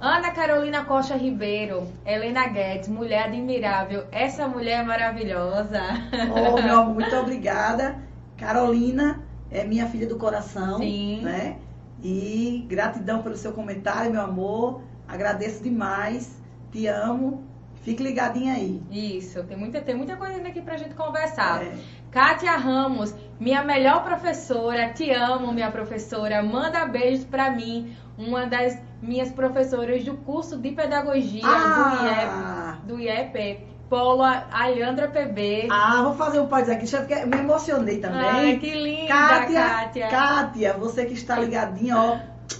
Ana Carolina Costa Ribeiro, Helena Guedes, mulher admirável. Essa mulher é maravilhosa. Oh, meu amor, (laughs) muito obrigada. Carolina é minha filha do coração, Sim. né? E gratidão pelo seu comentário, meu amor. Agradeço demais. Te amo. Fique ligadinha aí. Isso, tem muita, tem muita coisa aqui pra gente conversar. É. Kátia Ramos, minha melhor professora, te amo, minha professora. Manda beijos para mim, uma das minhas professoras do curso de pedagogia ah. do IEP. Do IEP. Polo Alhandra PB. Ah, vou fazer um pode aqui, porque me emocionei também. Ah, que linda, Kátia, Kátia. Kátia, você que está ligadinha, ó,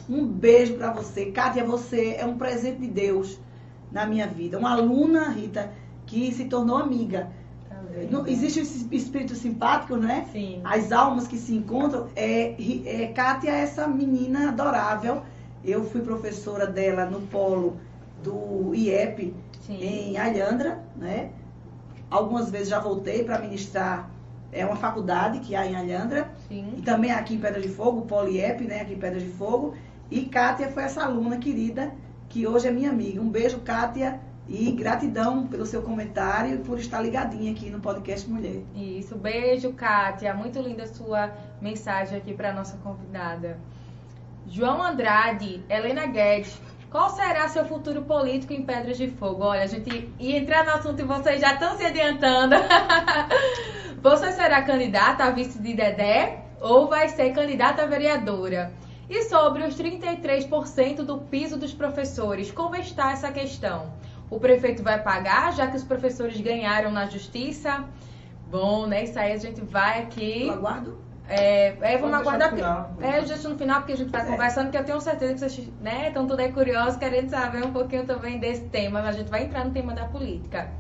um beijo para você. Kátia, você é um presente de Deus na minha vida. Uma aluna, Rita, que se tornou amiga. Não, existe o espírito simpático, né? Sim. As almas que se encontram. É, é, Kátia é essa menina adorável. Eu fui professora dela no polo do IEP Sim. em Alhandra, né? Algumas vezes já voltei para ministrar é uma faculdade que há em Alhandra. Sim. E também aqui em Pedra de Fogo, o Polo IEP, né? Aqui em Pedra de Fogo. E Kátia foi essa aluna querida que hoje é minha amiga. Um beijo, Kátia. E gratidão pelo seu comentário e por estar ligadinha aqui no podcast Mulher. Isso, beijo, Kátia. Muito linda a sua mensagem aqui para nossa convidada. João Andrade, Helena Guedes, qual será seu futuro político em Pedras de Fogo? Olha, a gente ia entrar no assunto e vocês já estão se adiantando. (laughs) Você será candidata a vice de Dedé ou vai ser candidata a vereadora? E sobre os 33% do piso dos professores, como está essa questão? o prefeito vai pagar, já que os professores ganharam na justiça. Bom, né? Isso aí a gente vai aqui. Eu aguardo. É, é vamos aguardar. Porque, é, justo no final, porque a gente vai é. conversando, que eu tenho certeza que vocês né, estão tudo aí curiosos, querendo saber um pouquinho também desse tema. Mas a gente vai entrar no tema da política.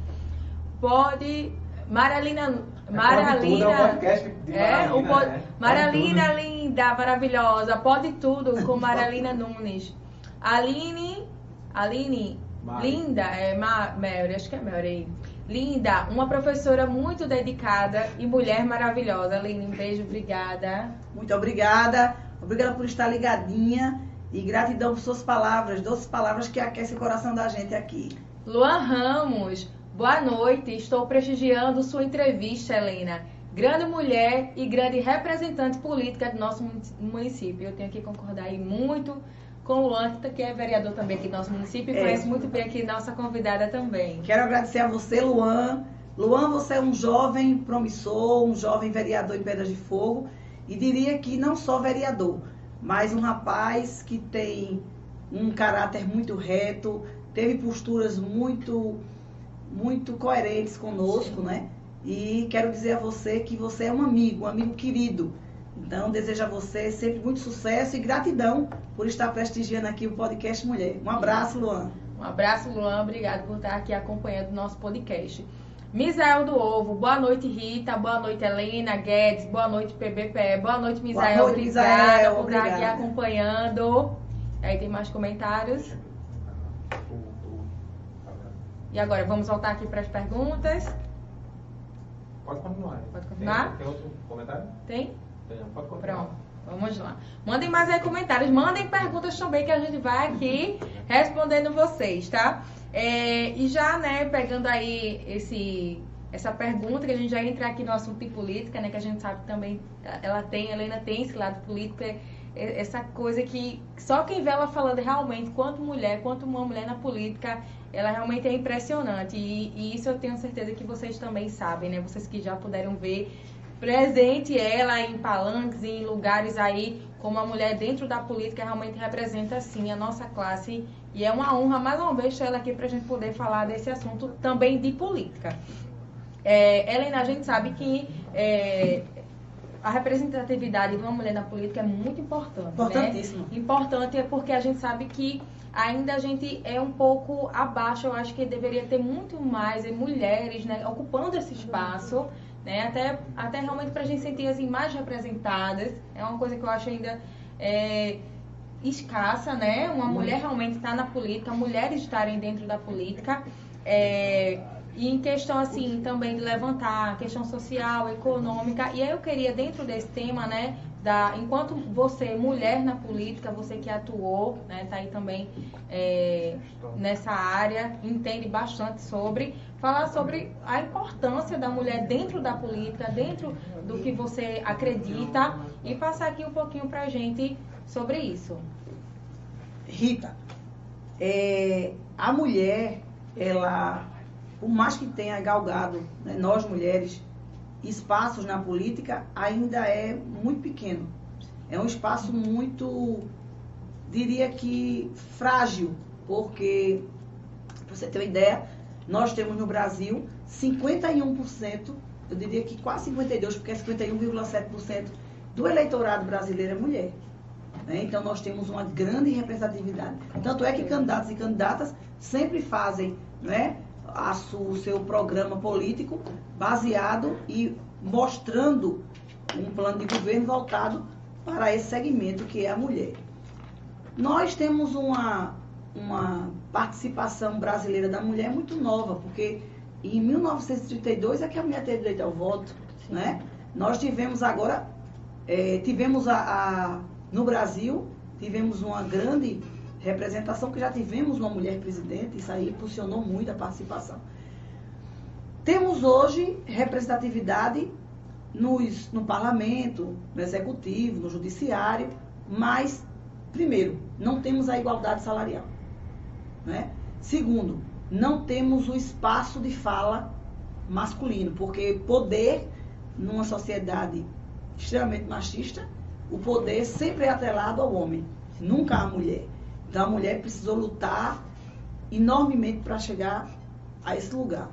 Pode. Maralina. Maralina. É, é, o pod... né? Maralina linda, maravilhosa. Pode tudo com Maralina Nunes. Aline. Aline, Mari. Linda, é Ma Mary, acho que é Mary. Linda, uma professora muito dedicada e mulher maravilhosa. Aline, um beijo, obrigada. Muito obrigada. Obrigada por estar ligadinha e gratidão por suas palavras, doces palavras que aquecem o coração da gente aqui. Luan Ramos, boa noite. Estou prestigiando sua entrevista, Helena. grande mulher e grande representante política do nosso município. Eu tenho que concordar aí muito com o Luan, que é vereador também aqui do nosso município e é. conhece muito bem aqui nossa convidada também. Quero agradecer a você, Luan. Luan, você é um jovem promissor, um jovem vereador em Pedras de Fogo e diria que não só vereador, mas um rapaz que tem um caráter muito reto, teve posturas muito muito coerentes conosco, Sim. né? E quero dizer a você que você é um amigo, um amigo querido. Então, desejo a você sempre muito sucesso e gratidão por estar prestigiando aqui o podcast Mulher. Um abraço, Luan. Um abraço, Luan. Obrigado por estar aqui acompanhando o nosso podcast. Misael do Ovo, boa noite, Rita, boa noite, Helena, Guedes, boa noite, PBPE, boa noite, Misael. Boa noite, obrigada Misael, por estar aqui acompanhando. Aí tem mais comentários. E agora, vamos voltar aqui para as perguntas. Pode continuar. Pode continuar? Tem, tem outro comentário? Tem? Tem, pode continuar. Pronto. Vamos lá. Mandem mais aí comentários, mandem perguntas também que a gente vai aqui respondendo vocês, tá? É, e já, né, pegando aí esse, essa pergunta, que a gente já entra aqui no assunto de política, né, que a gente sabe também, ela tem, a Helena tem esse lado político, é, essa coisa que só quem vê ela falando realmente, quanto mulher, quanto uma mulher na política, ela realmente é impressionante. E, e isso eu tenho certeza que vocês também sabem, né, vocês que já puderam ver presente ela em palanques, em lugares aí, como a mulher dentro da política realmente representa, sim, a nossa classe. E é uma honra, mais uma vez, ter ela aqui para a gente poder falar desse assunto também de política. É, Helena, a gente sabe que é, a representatividade de uma mulher na política é muito importante. Né? Importantíssimo. Né? Importante é porque a gente sabe que ainda a gente é um pouco abaixo. Eu acho que deveria ter muito mais mulheres né, ocupando esse espaço né? Até, até realmente para a gente sentir as imagens representadas. É uma coisa que eu acho ainda é, escassa, né? Uma mulher realmente estar tá na política, mulheres estarem dentro da política. É, e em questão, assim, também de levantar questão social, econômica. E aí eu queria, dentro desse tema, né, da, enquanto você, mulher na política, você que atuou, né, tá aí também é, nessa área, entende bastante sobre, falar sobre a importância da mulher dentro da política, dentro do que você acredita e passar aqui um pouquinho pra gente sobre isso. Rita, é, a mulher, ela, por mais que tenha galgado, né, nós mulheres, espaços na política, ainda é muito pequeno. É um espaço muito, diria que frágil, porque, para você ter uma ideia, nós temos no Brasil 51%, eu diria que quase 52%, porque é 51,7% do eleitorado brasileiro é mulher. Né? Então, nós temos uma grande representatividade. Tanto é que candidatos e candidatas sempre fazem né, a o seu programa político baseado e mostrando um plano de governo voltado para esse segmento que é a mulher. Nós temos uma, uma participação brasileira da mulher muito nova, porque em 1932 é que a mulher teve direito ao voto, né? Nós tivemos agora, é, tivemos a, a, no Brasil, tivemos uma grande representação, que já tivemos uma mulher presidente, isso aí impulsionou muito a participação. Temos hoje representatividade nos, no parlamento, no executivo, no judiciário, mas, primeiro, não temos a igualdade salarial. Né? Segundo, não temos o espaço de fala masculino, porque poder, numa sociedade extremamente machista, o poder sempre é atrelado ao homem, nunca à mulher. Então a mulher precisou lutar enormemente para chegar a esse lugar.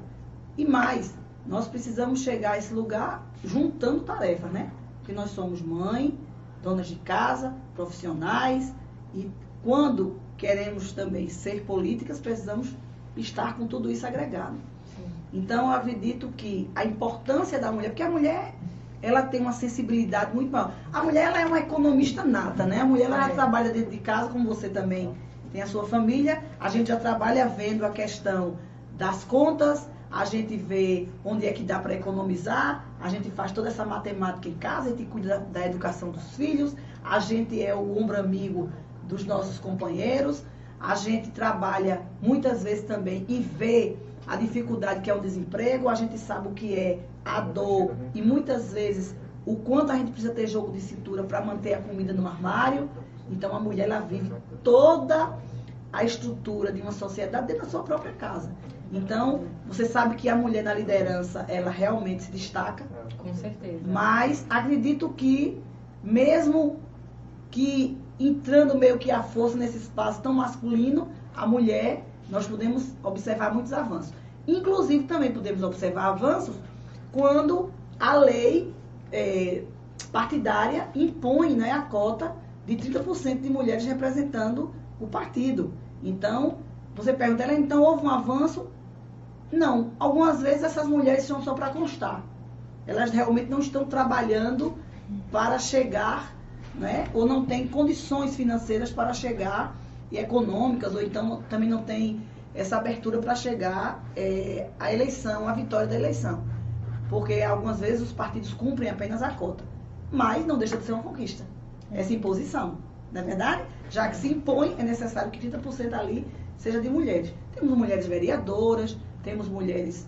E mais, nós precisamos chegar a esse lugar juntando tarefas, né? Porque nós somos mãe, donas de casa, profissionais, e quando queremos também ser políticas, precisamos estar com tudo isso agregado. Sim. Então, eu acredito que a importância da mulher, porque a mulher ela tem uma sensibilidade muito maior. A mulher ela é uma economista nata, né? A mulher ela é. trabalha dentro de casa, como você também tem a sua família. A gente já trabalha vendo a questão das contas, a gente vê onde é que dá para economizar, a gente faz toda essa matemática em casa, a gente cuida da, da educação dos filhos, a gente é o ombro amigo dos nossos companheiros, a gente trabalha muitas vezes também e vê a dificuldade que é o desemprego, a gente sabe o que é a dor e muitas vezes o quanto a gente precisa ter jogo de cintura para manter a comida no armário. Então a mulher ela vive toda a estrutura de uma sociedade dentro da sua própria casa. Então, você sabe que a mulher na liderança, ela realmente se destaca. Com certeza. Mas acredito que, mesmo que entrando meio que a força nesse espaço tão masculino, a mulher, nós podemos observar muitos avanços. Inclusive, também podemos observar avanços quando a lei é, partidária impõe né, a cota de 30% de mulheres representando o partido. Então, você pergunta, ela, então houve um avanço? Não. Algumas vezes essas mulheres são só para constar. Elas realmente não estão trabalhando para chegar, né? ou não têm condições financeiras para chegar, e econômicas, ou então também não tem essa abertura para chegar é, à eleição, à vitória da eleição. Porque algumas vezes os partidos cumprem apenas a cota. Mas não deixa de ser uma conquista. Essa imposição. Não é verdade? Já que se impõe, é necessário que 30% ali seja de mulheres. Temos mulheres vereadoras, temos mulheres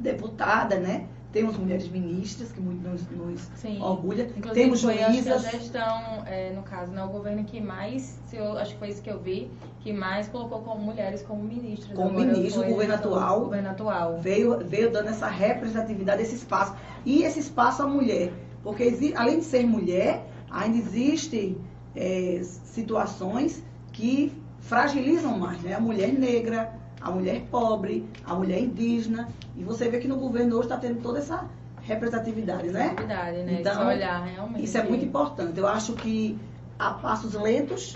deputadas, né? Temos mulheres ministras, que muito nos, nos Sim. orgulha. Inclusive, Temos foi acho que a juízas. gestão, é, no caso, né, o governo que mais, se eu, acho que foi isso que eu vi, que mais colocou como mulheres como ministras. Como Agora ministro, o governo atual. governo atual. veio, veio dando essa representatividade, esse espaço. E esse espaço à mulher. Porque além de ser mulher, ainda existem é, situações que fragilizam mais, né? A mulher negra, a mulher pobre, a mulher indígena. E você vê que no governo hoje está tendo toda essa representatividade, né? Atividade, né? Então, Esse olhar, realmente. Isso é muito importante. Eu acho que há passos lentos,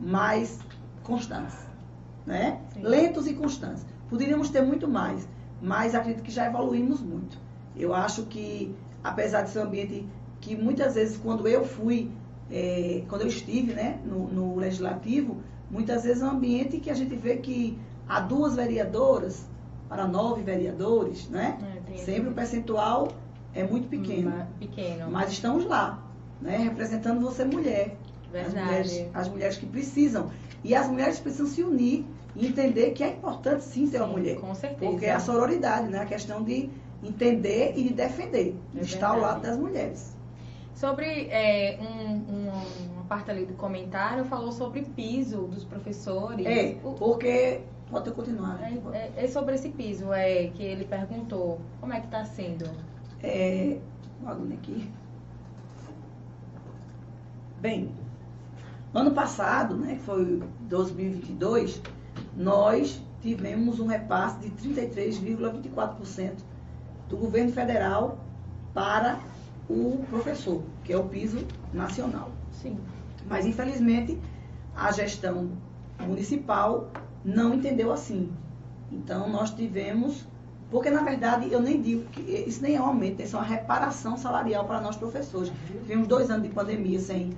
mas constantes. Né? Sim. Lentos e constantes. Poderíamos ter muito mais, mas acredito que já evoluímos muito. Eu acho que, apesar de ser um ambiente que muitas vezes, quando eu fui, eh, quando eu estive né, no, no legislativo, muitas vezes é um ambiente que a gente vê que há duas vereadoras para nove vereadores, né? É, Sempre o percentual é muito pequeno. Ma- Pequeno. Mas estamos lá, né? Representando você mulher. As Verdade. mulheres, as mulheres que precisam. E as mulheres precisam se unir e entender que é importante sim ser uma Sim, mulher. Com certeza. Porque é a sororidade, né? A questão de entender e de defender. É de estar ao lado das mulheres. Sobre é, um, um- uma parte ali do comentário, falou sobre piso dos professores. É, porque. Pode continuar. é, é- é sobre esse piso, é, que ele perguntou. Como é que está sendo? É, um aqui. Bem, ano passado, né, que foi 2022, nós tivemos um repasse de 33,24% do governo federal para o professor, que é o piso nacional. Sim. Mas, infelizmente, a gestão municipal não entendeu assim. Então, nós tivemos. Porque, na verdade, eu nem digo que isso nem é um aumento, isso é uma reparação salarial para nós professores. Tivemos dois anos de pandemia sem,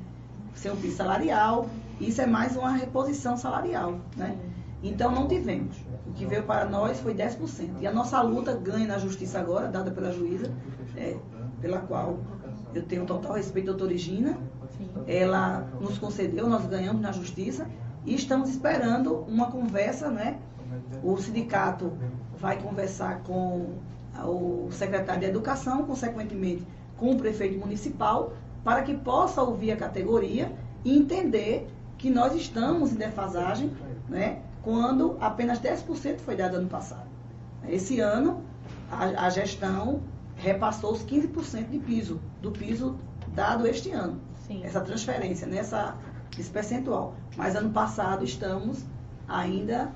sem o piso salarial, isso é mais uma reposição salarial. Né? Então, não tivemos. O que veio para nós foi 10%. E a nossa luta ganha na justiça agora, dada pela juíza, é, pela qual eu tenho total respeito, doutora Regina, ela nos concedeu, nós ganhamos na justiça e estamos esperando uma conversa, né? O sindicato vai conversar com o secretário de Educação, consequentemente com o prefeito municipal, para que possa ouvir a categoria e entender que nós estamos em defasagem, né? Quando apenas 10% foi dado ano passado. Esse ano, a, a gestão repassou os 15% de piso, do piso dado este ano Sim. essa transferência, nessa, esse percentual. Mas ano passado estamos ainda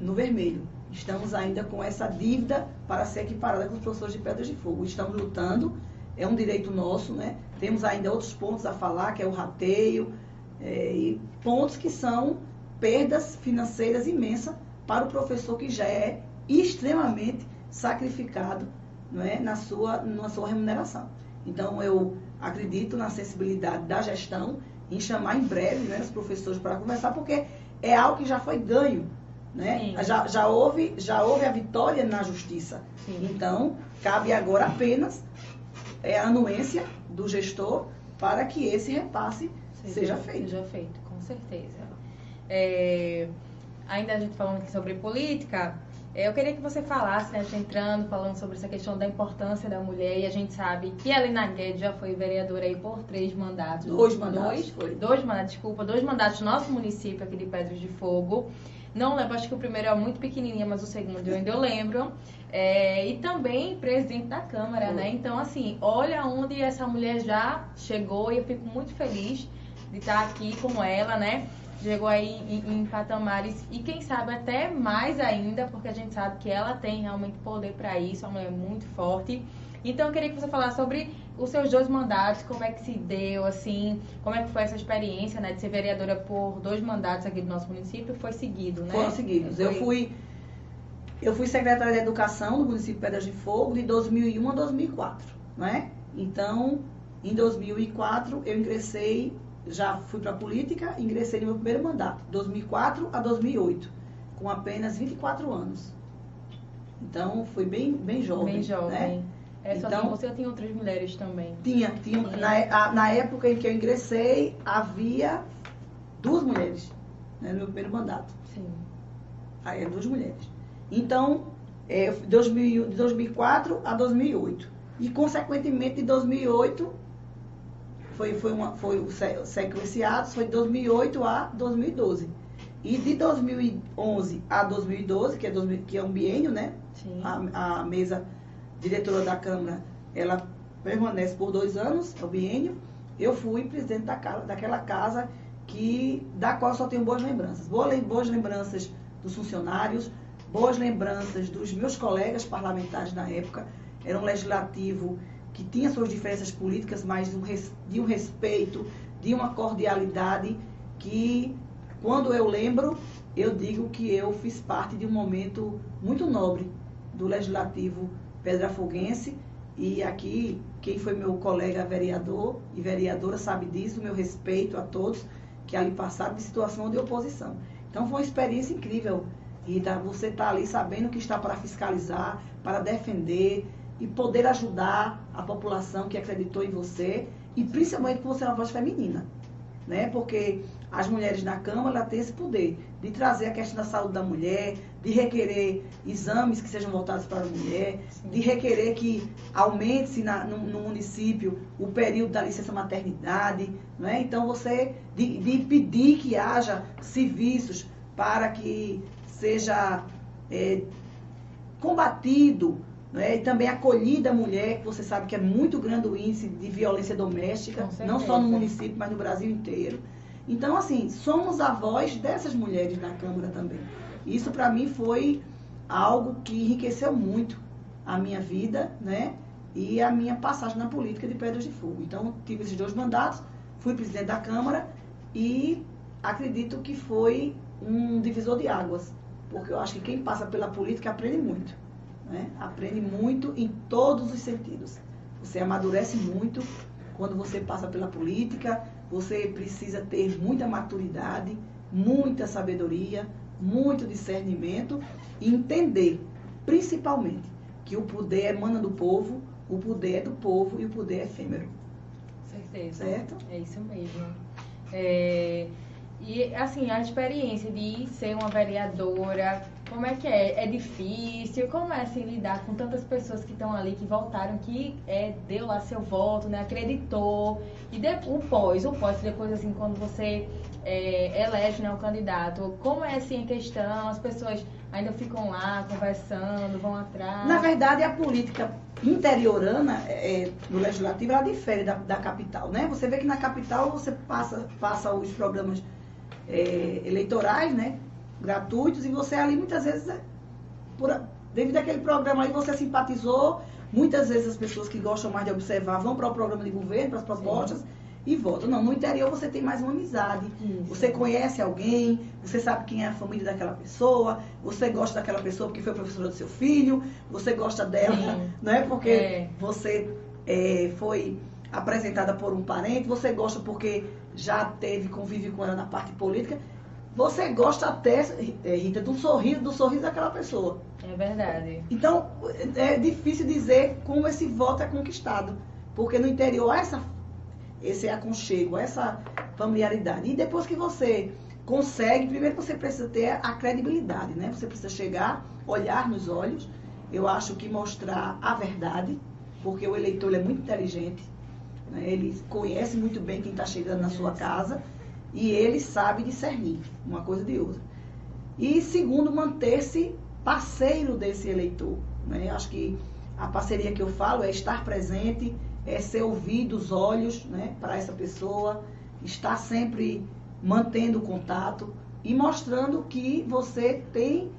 no vermelho. Estamos ainda com essa dívida para ser equiparada com os professores de Pedras de Fogo. Estamos lutando, é um direito nosso, né? Temos ainda outros pontos a falar, que é o rateio, é, e pontos que são perdas financeiras imensas para o professor que já é extremamente sacrificado não é, na, sua, na sua remuneração. Então, eu acredito na sensibilidade da gestão em chamar em breve né, os professores para conversar, porque é algo que já foi ganho. Né? Já, já, houve, já houve a vitória na justiça. Sim. Então, cabe agora apenas é, a anuência do gestor para que esse repasse seja feito. Seja feito, com certeza. É, ainda a gente falando aqui sobre política, eu queria que você falasse, né, entrando, falando sobre essa questão da importância da mulher, e a gente sabe que a Helena Guedes já foi vereadora aí por três mandatos. Dois mandatos. Dois, foi. dois mandatos, desculpa, dois mandatos no nosso município aqui de Pedras de Fogo. Não lembro, acho que o primeiro é muito pequenininho, mas o segundo eu ainda lembro. É, e também presidente da Câmara, né? Então, assim, olha onde essa mulher já chegou e eu fico muito feliz de estar aqui com ela, né? Chegou aí em, em patamares e quem sabe até mais ainda, porque a gente sabe que ela tem realmente poder para isso, é uma mulher muito forte. Então, eu queria que você falasse sobre os seus dois mandatos, como é que se deu, assim, como é que foi essa experiência, né, de ser vereadora por dois mandatos aqui do nosso município, foi seguido, né? Foram seguidos. Eu fui eu fui secretária de Educação do município de Pedras de Fogo de 2001 a 2004, né? Então, em 2004 eu ingressei, já fui para a política, ingressei no meu primeiro mandato, 2004 a 2008, com apenas 24 anos. Então, fui bem bem jovem, Bem jovem. né? É, só Então- tem você tem outras mulheres também? Tinha, tinha Tinha. na, a- na época em que eu ingressei, havia duas mulheres, né, no meu primeiro mandato. Sim. Aí é duas mulheres. Então, é, 2000, de 2004 a 2008. E, consequentemente, de 2008, foi, foi, uma, foi o sé- sequenciado, foi de 2008 a 2012. E de 2011 a 2012, que é, 2000 que é um biênio, né? Sim. A, a mesa diretora da Câmara, ela permanece por dois anos, é o biênio. Eu fui presidente da, daquela casa que, da qual só tenho boas lembranças. Boas, boas lembranças dos funcionários, boas lembranças dos meus colegas parlamentares na época. Era um legislativo que tinha suas diferenças políticas, mas de um, res- de um respeito, de uma cordialidade que, quando eu lembro, eu digo que eu fiz parte de um momento muito nobre do Legislativo Pedrafoguense. E aqui, quem foi meu colega vereador e vereadora sabe disso, meu respeito a todos que ali passaram de situação de oposição. Então foi uma experiência incrível. E você está ali sabendo que está para fiscalizar, para defender e poder ajudar a população que acreditou em você e principalmente que você é uma voz feminina. Né? Porque as mulheres na Câmara têm esse poder de trazer a questão da saúde da mulher, de requerer exames que sejam voltados para a mulher, Sim. de requerer que aumente-se no, no município o período da licença maternidade, não é? Então você de, de pedir que haja serviços para que seja é, combatido não é? e também acolhida a mulher, que você sabe que é muito grande o índice de violência doméstica, não só no município, mas no Brasil inteiro. Então, assim, somos a voz dessas mulheres na Câmara também. Isso para mim foi algo que enriqueceu muito a minha vida, né? E a minha passagem na política de Pedras de Fogo. Então, tive esses dois mandatos, fui presidente da Câmara e acredito que foi um divisor de águas, porque eu acho que quem passa pela política aprende muito, né? Aprende muito em todos os sentidos. Você amadurece muito quando você passa pela política, você precisa ter muita maturidade, muita sabedoria, muito discernimento e entender, principalmente, que o poder emana do povo, o poder é do povo e o poder é efêmero. certeza. Certo? É isso mesmo. É, e assim, a experiência de ser uma vereadora, como é que é? É difícil? Como é assim lidar com tantas pessoas que estão ali, que votaram, que é, deu lá seu voto, né? Acreditou. E de, o pós, o pós, depois assim, quando você é, elege né, o candidato, como é assim a questão? As pessoas ainda ficam lá conversando, vão atrás. Na verdade, a política interiorana é, do legislativo ela difere da, da capital, né? Você vê que na capital você passa, passa os programas é, eleitorais, né? Gratuitos, e você ali muitas vezes, é, por, devido àquele programa aí, você simpatizou. Muitas vezes as pessoas que gostam mais de observar vão para o programa de governo, para as propostas e votam. Não, no interior você tem mais uma amizade. Isso. Você conhece alguém, você sabe quem é a família daquela pessoa, você gosta daquela pessoa porque foi professora do seu filho, você gosta dela, Sim. (laughs) não é? Porque É. você é, foi apresentada por um parente, você gosta porque já teve convívio com ela na parte política. Você gosta até, é, Rita, do sorriso, do sorriso daquela pessoa. É verdade. Então, é difícil dizer como esse voto é conquistado. Porque no interior há essa, esse aconchego, essa familiaridade. E depois que você consegue, primeiro você precisa ter a credibilidade, né? Você precisa chegar, olhar nos olhos. Eu acho que mostrar a verdade, porque o eleitor é muito inteligente, né? ele conhece muito bem quem está chegando na sua casa e ele sabe discernir uma coisa de outra. E segundo, manter-se parceiro desse eleitor. Né? Acho que a parceria que eu falo é estar presente, é ser ouvido os olhos né, para essa pessoa, estar sempre mantendo contato e mostrando que você tem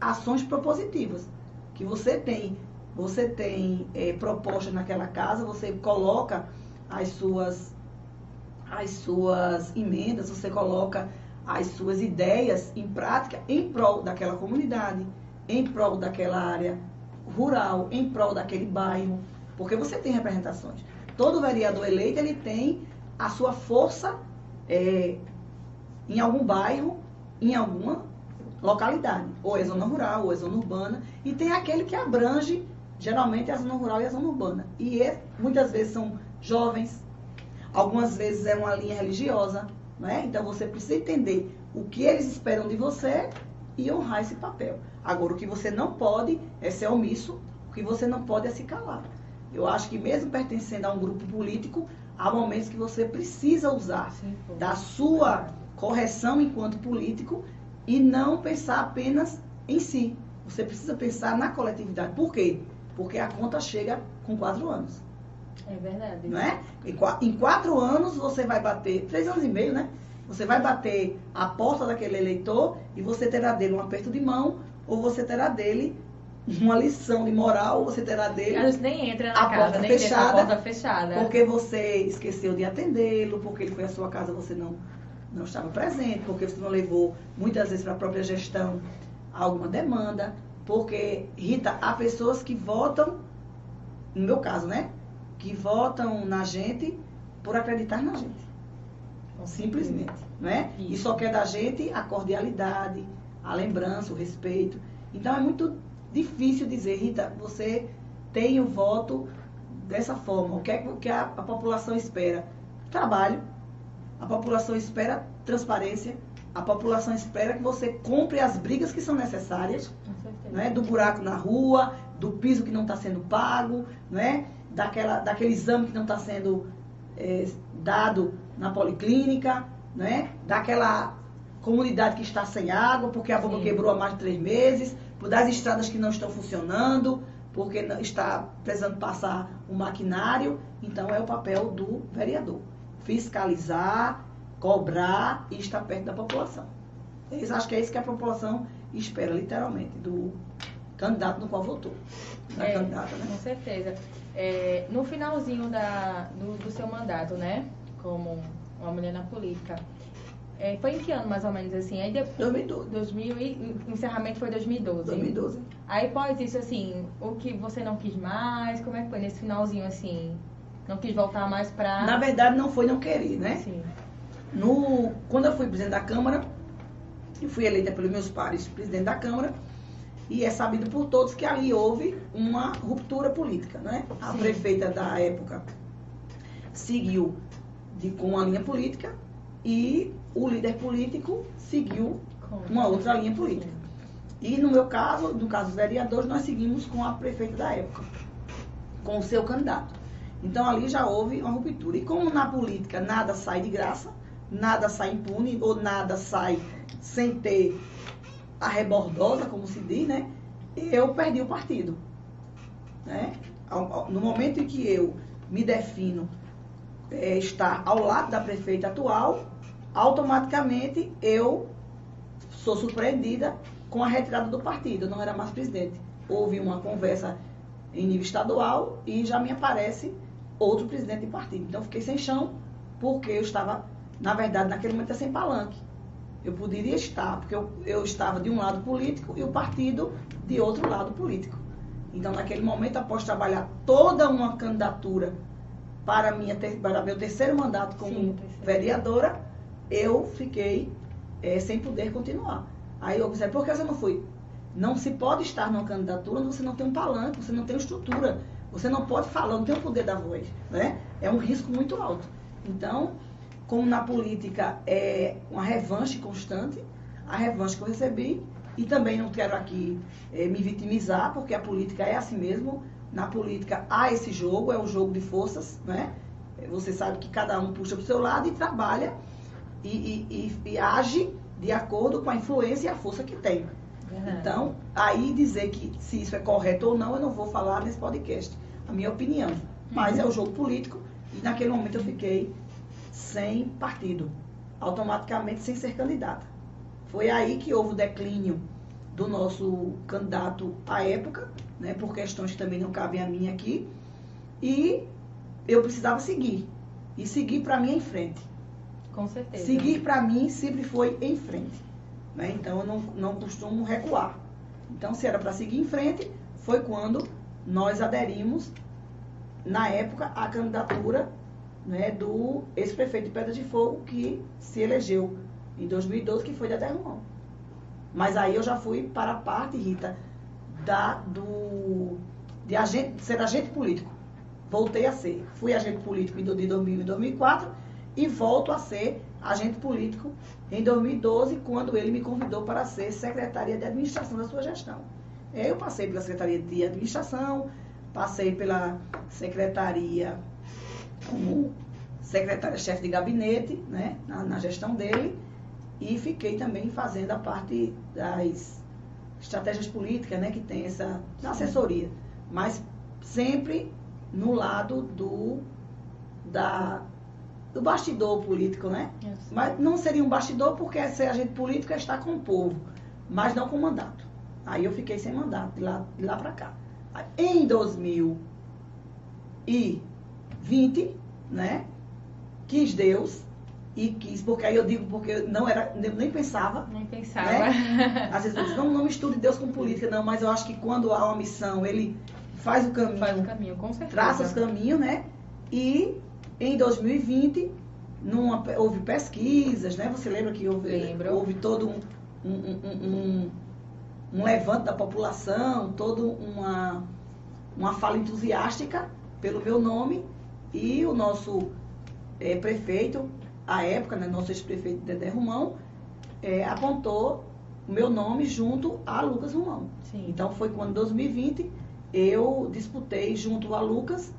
ações propositivas, que você tem, você tem é, propostas naquela casa, você coloca as suas as suas emendas, você coloca as suas ideias em prática em prol daquela comunidade, em prol daquela área rural, em prol daquele bairro, porque você tem representações. Todo vereador eleito ele tem a sua força é, em algum bairro, em alguma localidade, ou é zona rural, ou é zona urbana, e tem aquele que abrange geralmente a zona rural e a zona urbana. E é, muitas vezes são jovens, algumas vezes é uma linha religiosa, né? Então você precisa entender o que eles esperam de você e honrar esse papel. Agora, o que você não pode é ser omisso, o que você não pode é se calar. Eu acho que mesmo pertencendo a um grupo político, há momentos que você precisa usar Sim, da sua correção enquanto político e não pensar apenas em si. Você precisa pensar na coletividade. Por quê? Porque a conta chega com quatro anos. É verdade. Não é? Em quatro anos você vai bater, três anos e meio, né? Você vai bater a porta daquele eleitor e você terá dele um aperto de mão ou você terá dele uma lição de moral, você terá dele Eles nem entra na a casa, porta nem fechada, a porta fechada. Porque você esqueceu de atendê-lo, porque ele foi à sua casa, você não não estava presente, porque você não levou muitas vezes para a própria gestão alguma demanda, porque Rita, há pessoas que votam, no meu caso, né? que votam na gente por acreditar na gente. Simplesmente. Né? E só quer da gente a cordialidade, a lembrança, o respeito. Então é muito difícil dizer, Rita, você tem o voto dessa forma. O que é que a, a população espera? Trabalho. A população espera transparência. A população espera que você compre as brigas que são necessárias, né? do buraco na rua, do piso que não está sendo pago, né? daquela, daquele exame que não está sendo é, dado na policlínica, né? daquela comunidade que está sem água, porque a bomba Sim. quebrou há mais de três meses, das estradas que não estão funcionando, porque está precisando passar o maquinário. Então, é o papel do vereador. Fiscalizar, cobrar e estar perto da população. Eles acham que é isso que a população espera, literalmente, do candidato no qual votou. Da é, candidata, né? Com certeza. É, no finalzinho da, do, do, seu mandato, né? Como uma mulher na política. É, foi em que ano, mais ou menos, assim? Aí depois, 2012. 2000 encerramento foi 2012. 2012. Aí, após isso, assim, o que você não quis mais? Como é que foi nesse finalzinho, assim? Não quis voltar mais pra... Na verdade, não foi não querer, né? Sim. No, quando eu fui presidente da Câmara, e fui eleita pelos meus pares presidente da Câmara, e é sabido por todos que ali houve uma ruptura política, né? A Sim. prefeita da época seguiu de, com uma linha política e o líder político seguiu com uma outra linha política. E no meu caso, no caso dos vereadores, nós seguimos com a prefeita da época, com o seu candidato. Então ali já houve uma ruptura. E como na política nada sai de graça, nada sai impune ou nada sai sem ter a rebordosa, como se diz, né? Eu perdi o partido. Né? No momento em que eu me defino é, estar ao lado da prefeita atual, automaticamente eu sou surpreendida com a retirada do partido. Eu não era mais presidente. Houve uma conversa em nível estadual e já me aparece outro presidente de partido. Então, fiquei sem chão, porque eu estava, na verdade, naquele momento, sem palanque eu poderia estar, porque eu, eu estava de um lado político e o partido de outro lado político. Então, naquele momento, após trabalhar toda uma candidatura para, minha, para meu terceiro mandato como Sim, terceiro. vereadora, eu fiquei é, sem poder continuar. Aí eu observei, por que você não foi? Não se pode estar numa candidatura onde você não tem um palanque, você não tem estrutura, você não pode falar, não tem o poder da voz. Né? É um risco muito alto. Então, como na política é uma revanche constante, a revanche que eu recebi, e também não quero aqui é, me vitimizar, porque a política é assim mesmo. Na política há esse jogo, é o jogo de forças, né? Você sabe que cada um puxa para o seu lado e trabalha e, e, e, e, age de acordo com a influência e a força que tem. Uhum. Então, aí dizer que se isso é correto ou não, eu não vou falar nesse podcast. A minha opinião. Mas uhum. é o jogo político e naquele momento eu fiquei sem partido, automaticamente sem ser candidata. Foi aí que houve o declínio do nosso candidato à época, né, por questões que também não cabem a mim aqui, e eu precisava seguir. E seguir para mim em frente. Com certeza. Seguir para mim sempre foi em frente. Né? Então eu não, não costumo recuar. Então, se era para seguir em frente, foi quando nós aderimos, na época, à candidatura né, do ex-prefeito de Pedra de Fogo, que se elegeu em 2012, que foi de Romão. Mas aí eu já fui para a parte, Rita, da, do, de agente, ser agente político. Voltei a ser. Fui agente político de 2000 e 2004 e volto a ser agente político em 2012, quando ele me convidou para ser secretária de administração da sua gestão. Eu passei pela secretaria de administração, passei pela secretaria como secretária-chefe de gabinete, né, na, na gestão dele, e fiquei também fazendo a parte das estratégias políticas, né, que tem essa assessoria, mas sempre no lado do da do bastidor político, né? Isso. Mas não seria um bastidor porque ser agente político é estar com o povo, mas não com mandato. Aí eu fiquei sem mandato de lá, de lá para cá. Em 2020, né? Quis Deus e quis, porque aí eu digo porque não era, nem pensava. Nem pensava. Né? Às vezes eu digo, não, não misture Deus com política, não, mas eu acho que quando há uma missão, ele faz o caminho. Faz o caminho, com certeza. Traça os caminhos, né? E em 2020, numa, houve pesquisas, né? Você lembra que houve, Lembro. houve todo um, um, um, um, um levante da população, toda uma, uma fala entusiástica pelo meu nome e o nosso é, prefeito, à época, né, nosso ex-prefeito Dedé Romão, é, apontou o meu nome junto a Lucas Romão. Sim. Então foi quando, em 2020, eu disputei junto a Lucas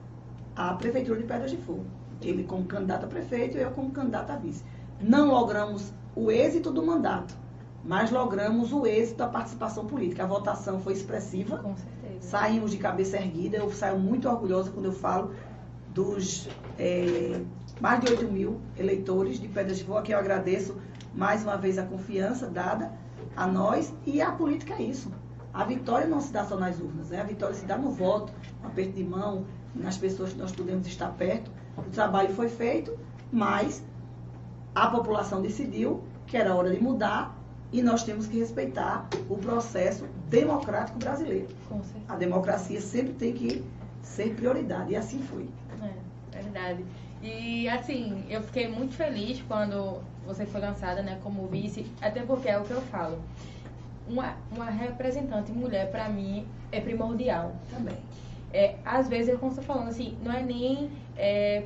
a Prefeitura de Pedras de Fogo. Ele como candidato a prefeito e eu como candidato a vice. Não logramos o êxito do mandato, mas logramos o êxito da participação política. A votação foi expressiva. Com certeza. Saímos de cabeça erguida. Eu saio muito orgulhosa quando eu falo dos é, mais de 8 mil eleitores de Pedras de Fogo, que eu agradeço mais uma vez a confiança dada a nós e a política é isso. A vitória não se dá só nas urnas, né? a vitória se dá no voto, no aperto de mão, nas pessoas que nós podemos estar perto. O trabalho foi feito, mas a população decidiu que era hora de mudar e nós temos que respeitar o processo democrático brasileiro. A democracia sempre tem que ser prioridade e assim foi. É, verdade. E assim, eu fiquei muito feliz quando você foi lançada né, como vice, até porque é o que eu falo. Uma, uma representante mulher, para mim, é primordial. Também. É, às vezes, como você está falando, assim, não é nem é,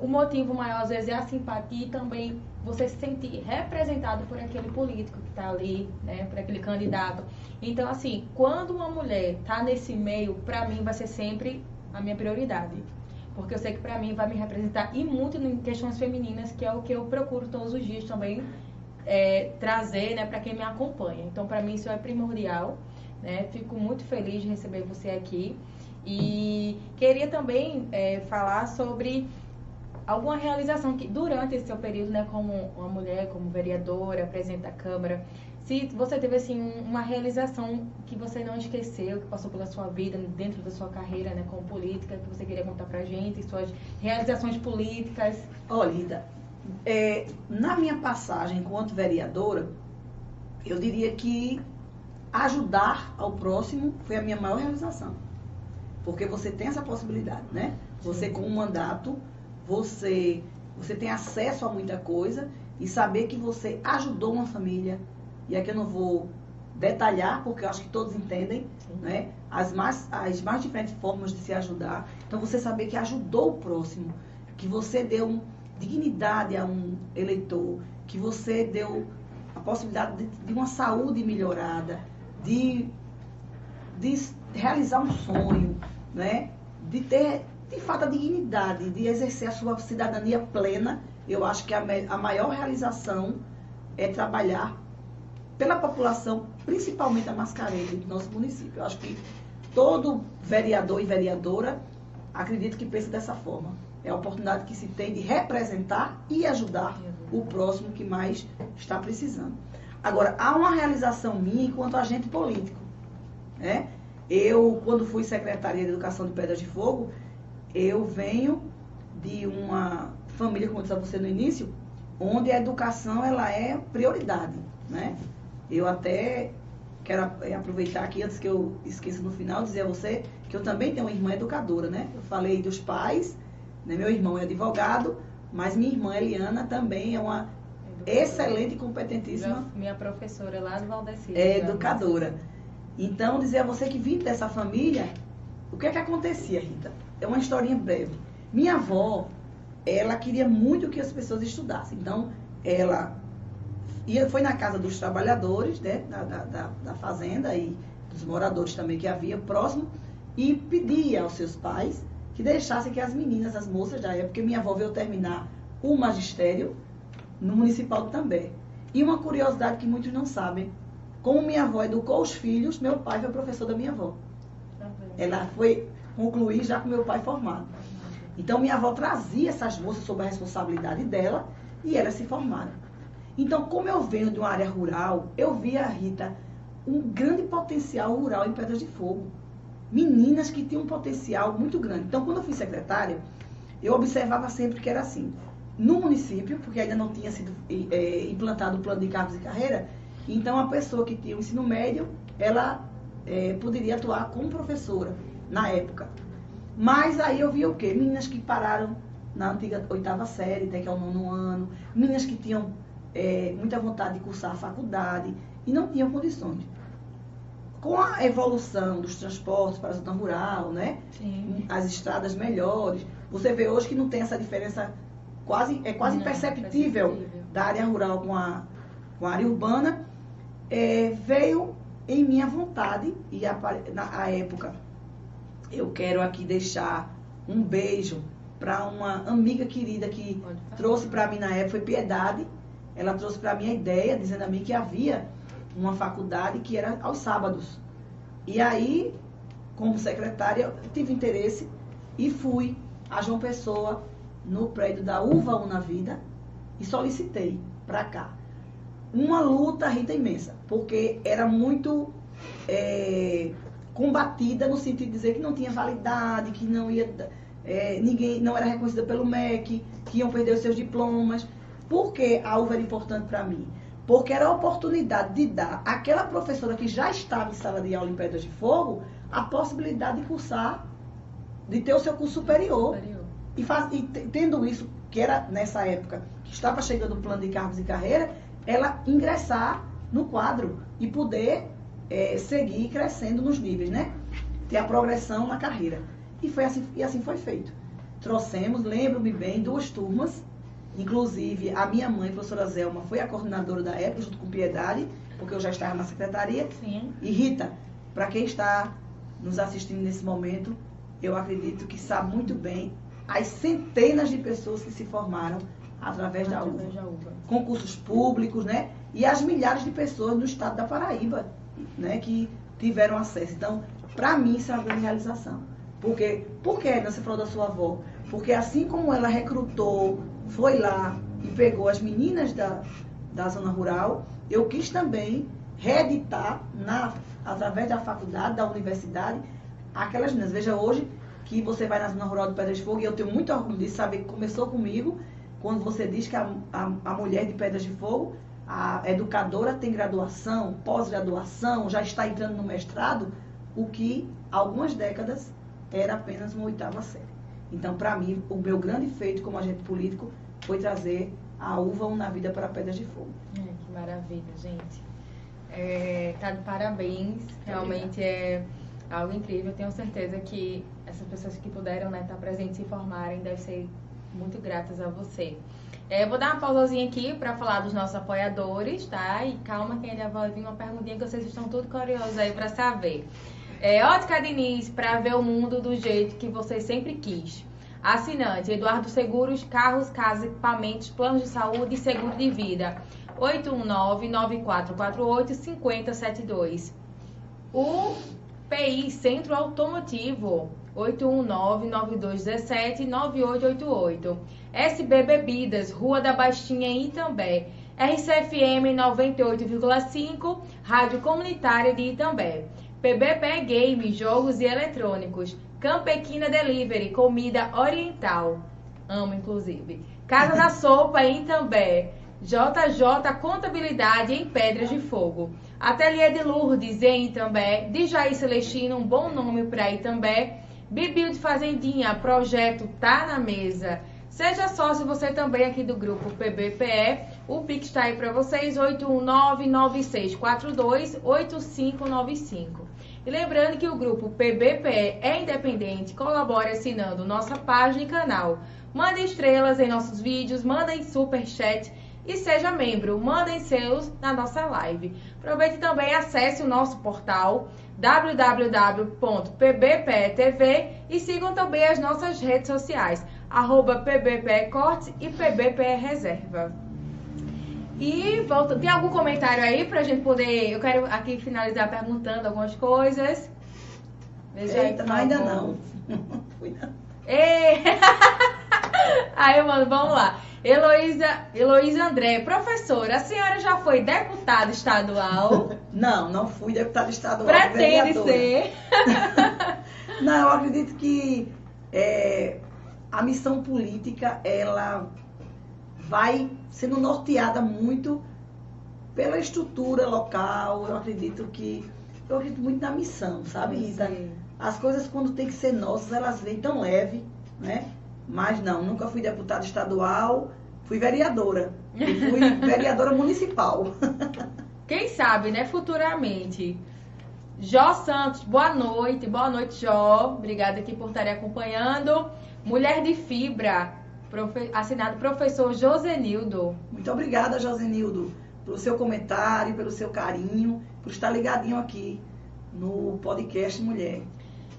o motivo maior, às vezes, é a simpatia e também você se sentir representado por aquele político que está ali, né, por aquele candidato. Então, assim, quando uma mulher está nesse meio, para mim vai ser sempre a minha prioridade. Porque eu sei que para mim vai me representar e muito em questões femininas, que é o que eu procuro todos os dias também é, trazer né, para quem me acompanha. Então, para mim, isso é primordial. Né? Fico muito feliz de receber você aqui. E queria também é, falar sobre alguma realização que durante esse seu período, né, como uma mulher, como vereadora, presidente da Câmara, se você teve assim uma realização que você não esqueceu, que passou pela sua vida, dentro da sua carreira, né, como política, que você queria contar pra gente, suas realizações políticas. Olha, Lida, é, na minha passagem enquanto vereadora, eu diria que ajudar ao próximo foi a minha maior realização. Porque você tem essa possibilidade, né? Você com um mandato, você, você tem acesso a muita coisa e saber que você ajudou uma família. E aqui eu não vou detalhar, porque eu acho que todos entendem, né? As mais, as mais diferentes formas de se ajudar. Então, você saber que ajudou o próximo, que você deu um, dignidade a um eleitor, que você deu a possibilidade de, de uma saúde melhorada, de, de realizar um sonho, né? de ter, de fato, a dignidade, de exercer a sua cidadania plena, eu acho que a, a maior realização é trabalhar pela população, principalmente a mascarenhas do nosso município. Eu acho que todo vereador e vereadora acredito que pensa dessa forma. É a oportunidade que se tem de representar e ajudar o próximo que mais está precisando. Agora, há uma realização minha enquanto agente político. Né? Eu, quando fui secretária de Educação de Pedras de Fogo, eu venho de uma família, como eu disse a você no início, onde a educação ela é prioridade. Né? Eu até quero é, aproveitar aqui, antes que eu esqueça no final, dizer a você que eu também tenho uma irmã educadora, né? Eu falei dos pais, né? meu irmão é advogado, mas minha irmã Eliana também é uma educadora. excelente e competentíssima. Minha professora lá do Valdeci. É educadora. Então, dizer a você que vim dessa família, o que é que acontecia, Rita? É uma historinha breve. Minha avó, ela queria muito que as pessoas estudassem. Então, ela ia, foi na casa dos trabalhadores, né, da, da, da fazenda e dos moradores também que havia próximo, e pedia aos seus pais que deixassem que as meninas, as moças da época, minha avó veio terminar o magistério no municipal também. E uma curiosidade que muitos não sabem, como minha avó educou os filhos, meu pai foi professor da minha avó. Tá Ela foi concluir já com meu pai formado. Então minha avó trazia essas moças sob a responsabilidade dela e elas se formaram. Então, como eu venho de uma área rural, eu vi a Rita um grande potencial rural em Pedras de Fogo. Meninas que tinham um potencial muito grande. Então, quando eu fui secretária, eu observava sempre que era assim. No município, porque ainda não tinha sido é, implantado o plano de cargos e carreira, então a pessoa que tinha o ensino médio, ela é, poderia atuar como professora na época. Mas aí eu vi o quê? Meninas que pararam na antiga oitava série, até que é o nono ano, meninas que tinham é, muita vontade de cursar a faculdade e não tinham condições. Com a evolução dos transportes para a zona rural, né? Sim. As estradas melhores, você vê hoje que não tem essa diferença quase é quase não, imperceptível, perceptível da área rural com a, com a área urbana. É, veio em minha vontade e a, na a época eu quero aqui deixar um beijo para uma amiga querida que trouxe para mim na época foi Piedade ela trouxe para mim a ideia, dizendo a mim que havia uma faculdade que era aos sábados. E aí, como secretária, eu tive interesse e fui a João Pessoa, no prédio da Uva Una Vida, e solicitei para cá. Uma luta, Rita, imensa, porque era muito é, combatida no sentido de dizer que não tinha validade, que não ia. É, ninguém não era reconhecida pelo MEC, que iam perder os seus diplomas. Por que a uva era importante para mim? Porque era a oportunidade de dar àquela professora que já estava em sala de aula em Pedras de Fogo a possibilidade de cursar, de ter o seu curso superior. superior. E, faz, e tendo isso, que era nessa época, que estava chegando o plano de cargos e carreira, ela ingressar no quadro e poder é, seguir crescendo nos níveis, né? Ter a progressão na carreira. E, foi assim, e assim foi feito. Trouxemos, lembro-me bem, duas turmas Inclusive, a minha mãe, a professora Zelma, foi a coordenadora da época, junto com Piedade, porque eu já estava na secretaria. Sim. E Rita, para quem está nos assistindo nesse momento, eu acredito que sabe muito bem as centenas de pessoas que se formaram através, da, UVA. da UVA. Concursos públicos, né? E as milhares de pessoas no estado da Paraíba, né? Que tiveram acesso. Então, para mim, isso é uma grande realização. Porque, por que você falou da sua avó? Porque assim como ela recrutou foi lá e pegou as meninas da, da zona rural, eu quis também reeditar, na, através da faculdade, da universidade, aquelas meninas. Veja hoje que você vai na zona rural de Pedras de Fogo, e eu tenho muito orgulho de saber que começou comigo, quando você diz que a, a, a mulher de Pedras de Fogo, a educadora tem graduação, pós-graduação, já está entrando no mestrado, o que algumas décadas era apenas uma oitava série. Então, para mim, o meu grande feito como agente político foi trazer a uva na vida para Pedras de Fogo. É, que maravilha, gente. É, tá de parabéns. Realmente é algo incrível. Tenho certeza que essas pessoas que puderam estar né, tá presentes e se formarem deve ser Muito gratas a você. É, vou dar uma pausazinha aqui para falar dos nossos apoiadores, tá? E calma que ainda vai vir uma perguntinha que vocês estão tudo curiosos aí para saber. É, Ótica Diniz, para ver o mundo do jeito que você sempre quis. Assinante, Eduardo Seguros, Carros, Casas, Equipamentos, Planos de Saúde e Seguro de Vida. 819-9448-5072. O PI Centro Automotivo. 819-9217-9888. SB Bebidas, Rua da Baixinha, em Itambé. RCFM 98,5, Rádio Comunitária de Itambé. PBP Game, Jogos e Eletrônicos. Campequina Delivery, Comida Oriental. Amo, inclusive. Casa da Sopa, em Itambé. JJ Contabilidade em Pedras de Fogo. Ateliê de Lourdes em Itambé. De Jair Celestino, um bom nome para Itambé. Bibil de Fazendinha, projeto Tá na Mesa. Seja sócio você também aqui do grupo PBPE. O Pix está aí para vocês, 81996428595. E lembrando que o grupo PBPE é independente, colabore assinando nossa página e canal. Mande estrelas em nossos vídeos, mandem super chat e seja membro. Mandem seus na nossa live. Aproveite também e acesse o nosso portal www.pbpetv e sigam também as nossas redes sociais, arroba pbpecortes e pbpreserva. E volta, tem algum comentário aí pra gente poder. Eu quero aqui finalizar perguntando algumas coisas. Veja Eita, (laughs) (laughs) aí, ainda não. Fui não. aí, mano, vamos lá. Heloísa, Heloísa André, professora, a senhora já foi deputada estadual? (laughs) Não, não fui deputada estadual. Pretende ser? não, eu acredito que é, a missão política, ela vai sendo norteada muito pela estrutura local. Eu acredito que. Eu acredito muito na missão, sabe, Rita? As coisas, quando tem que ser nossas, elas vêm tão leve, né? Mas não, nunca fui deputada estadual, fui vereadora. E fui (laughs) vereadora municipal. Quem sabe, né, futuramente. Jó Santos, boa noite. Boa noite, Jó. Obrigada aqui por estar acompanhando. Mulher de Fibra, profe... assinado professor Josenildo. Muito obrigada, Josenildo, pelo seu comentário, pelo seu carinho, por estar ligadinho aqui no podcast Mulher.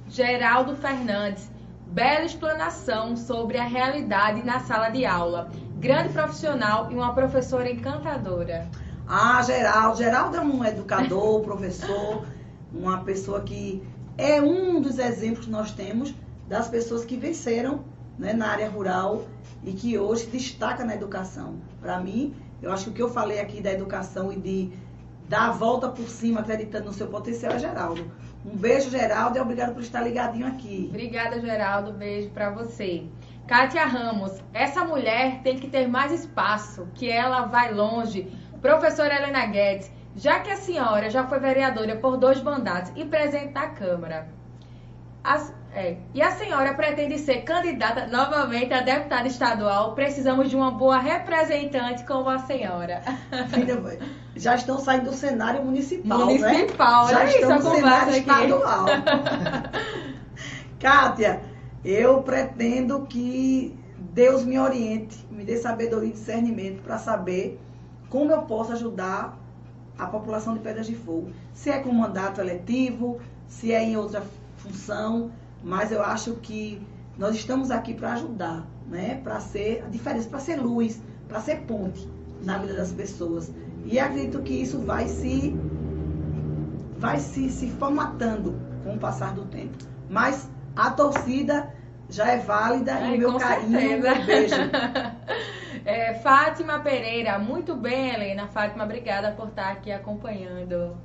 Geraldo Fernandes, bela explanação sobre a realidade na sala de aula. Grande profissional e uma professora encantadora. Ah, Geraldo. Geraldo é um educador, (laughs) professor, uma pessoa que é um dos exemplos que nós temos das pessoas que venceram né, na área rural e que hoje destaca na educação. Para mim, eu acho que o que eu falei aqui da educação e de dar a volta por cima, acreditando no seu potencial, é Geraldo. Um beijo, Geraldo, e obrigado por estar ligadinho aqui. Obrigada, Geraldo. Beijo para você. Kátia Ramos, essa mulher tem que ter mais espaço, que ela vai longe. Professora Helena Guedes, já que a senhora já foi vereadora por dois mandatos e presidente da Câmara, as, é, e a senhora pretende ser candidata novamente a deputada estadual, precisamos de uma boa representante como a senhora. (laughs) Filha, já estão saindo do cenário municipal, né? Municipal, né? Já estão no cenário aqui. estadual. (laughs) Kátia, eu pretendo que Deus me oriente, me dê sabedoria e discernimento para saber como eu posso ajudar a população de Pedras de Fogo. Se é com mandato eletivo, se é em outra função, mas eu acho que nós estamos aqui para ajudar, né? Para ser a diferença, para ser luz, para ser ponte na vida das pessoas. E acredito que isso vai se vai se, se formatando com o passar do tempo. Mas a torcida já é válida Ai, e o meu carinho, certeza. meu beijo. (laughs) É, Fátima Pereira, muito bem, Helena. Fátima, obrigada por estar aqui acompanhando.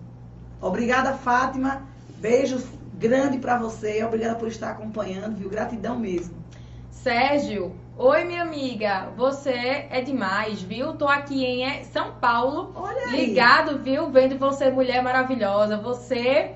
Obrigada, Fátima. Beijos grande para você. Obrigada por estar acompanhando, viu? Gratidão mesmo. Sérgio, oi minha amiga, você é demais, viu? Tô aqui em São Paulo, Olha aí. ligado, viu? Vendo você, mulher maravilhosa. Você,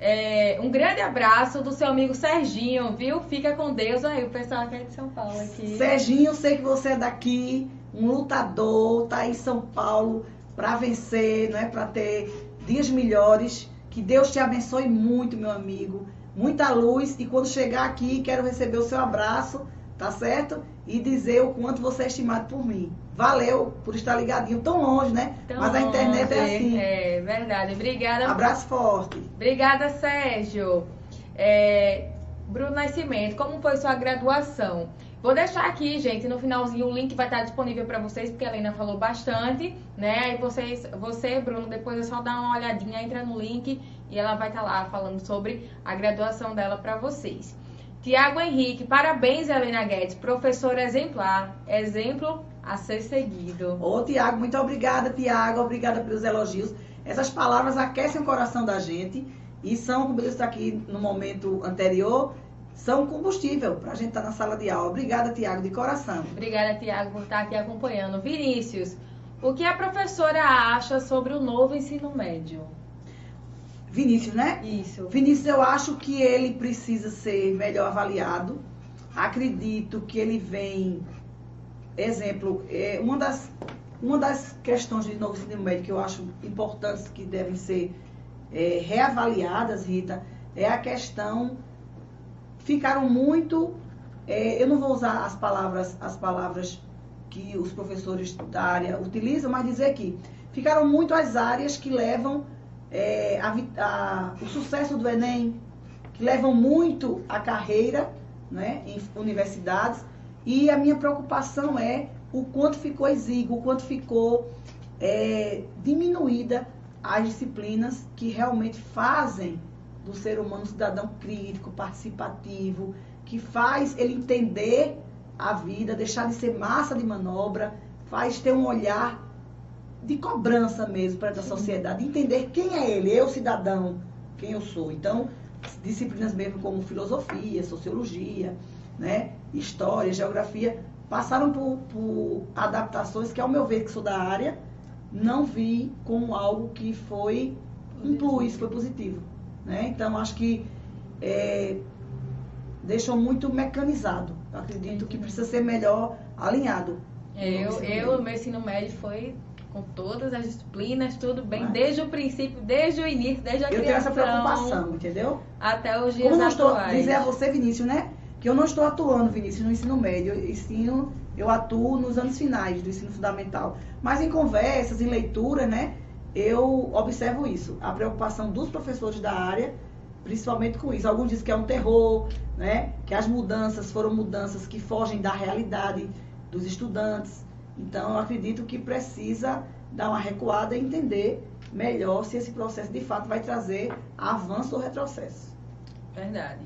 é, um grande abraço do seu amigo Serginho, viu? Fica com Deus aí, o pessoal é de São Paulo aqui. Serginho, sei que você é daqui, um lutador, tá em São Paulo para vencer, não é? Para ter dias melhores. Que Deus te abençoe muito, meu amigo. Muita luz. E quando chegar aqui, quero receber o seu abraço tá certo? E dizer o quanto você é estimado por mim. Valeu por estar ligadinho, tão longe, né? Tão Mas a internet é longe. assim. É verdade. Obrigada. Abraço forte. Obrigada, Sérgio. É, Bruno Nascimento, como foi sua graduação? Vou deixar aqui, gente, no finalzinho o link vai estar disponível para vocês, porque a Helena falou bastante, né? Aí vocês, você, Bruno, depois é só dar uma olhadinha, entra no link e ela vai estar lá falando sobre a graduação dela para vocês. Tiago Henrique, parabéns, Helena Guedes, professora exemplar, exemplo a ser seguido. Ô, Tiago, muito obrigada, Tiago. Obrigada pelos elogios. Essas palavras aquecem o coração da gente e são, como eu disse aqui no momento anterior, são combustível para a gente estar na sala de aula. Obrigada, Tiago, de coração. Obrigada, Tiago, por estar aqui acompanhando. Vinícius, o que a professora acha sobre o novo ensino médio? Vinícius, né? Isso. Vinícius, eu acho que ele precisa ser melhor avaliado. Acredito que ele vem, exemplo, é, uma, das, uma das questões de novo ensino médio que eu acho importantes que devem ser é, reavaliadas, Rita, é a questão. Ficaram muito. é, eu não vou usar as palavras, as palavras que os professores da área utilizam, mas dizer que ficaram muito as áreas que levam é, a a- o sucesso do Enem, que levam muito a carreira né, em universidades. E a minha preocupação é o quanto ficou exíguo, o quanto ficou é, diminuída as disciplinas que realmente fazem do ser humano um cidadão crítico, participativo, que faz ele entender a vida, deixar de ser massa de manobra, faz ter um olhar de cobrança mesmo para a sociedade, entender quem é ele, eu cidadão, quem eu sou. Então, disciplinas mesmo como filosofia, sociologia, né, história, geografia, passaram por, por adaptações que, ao meu ver, que sou da área, não vi como algo que foi um plus, foi positivo. Né? Então, acho que é, deixou muito mecanizado. Eu acredito que precisa ser melhor alinhado. Eu, Ensino eu, médio. meu ensino médio foi com todas as disciplinas, tudo bem, Ah. desde o princípio, desde o início, desde a Eu tenho essa criação preocupação, entendeu? até os dias Como não estou, dizer a você, Vinícius, né? Que eu não estou atuando, Vinícius, no ensino médio. Eu ensino, eu atuo nos anos finais do ensino fundamental. Mas em conversas, em leitura, né? Eu observo isso. A preocupação dos professores da área, principalmente com isso. Alguns dizem que é um terror, né? Que as mudanças foram mudanças que fogem da realidade dos estudantes. Então, eu acredito que precisa dar uma recuada e entender melhor se esse processo de fato vai trazer avanço ou retrocesso. Verdade.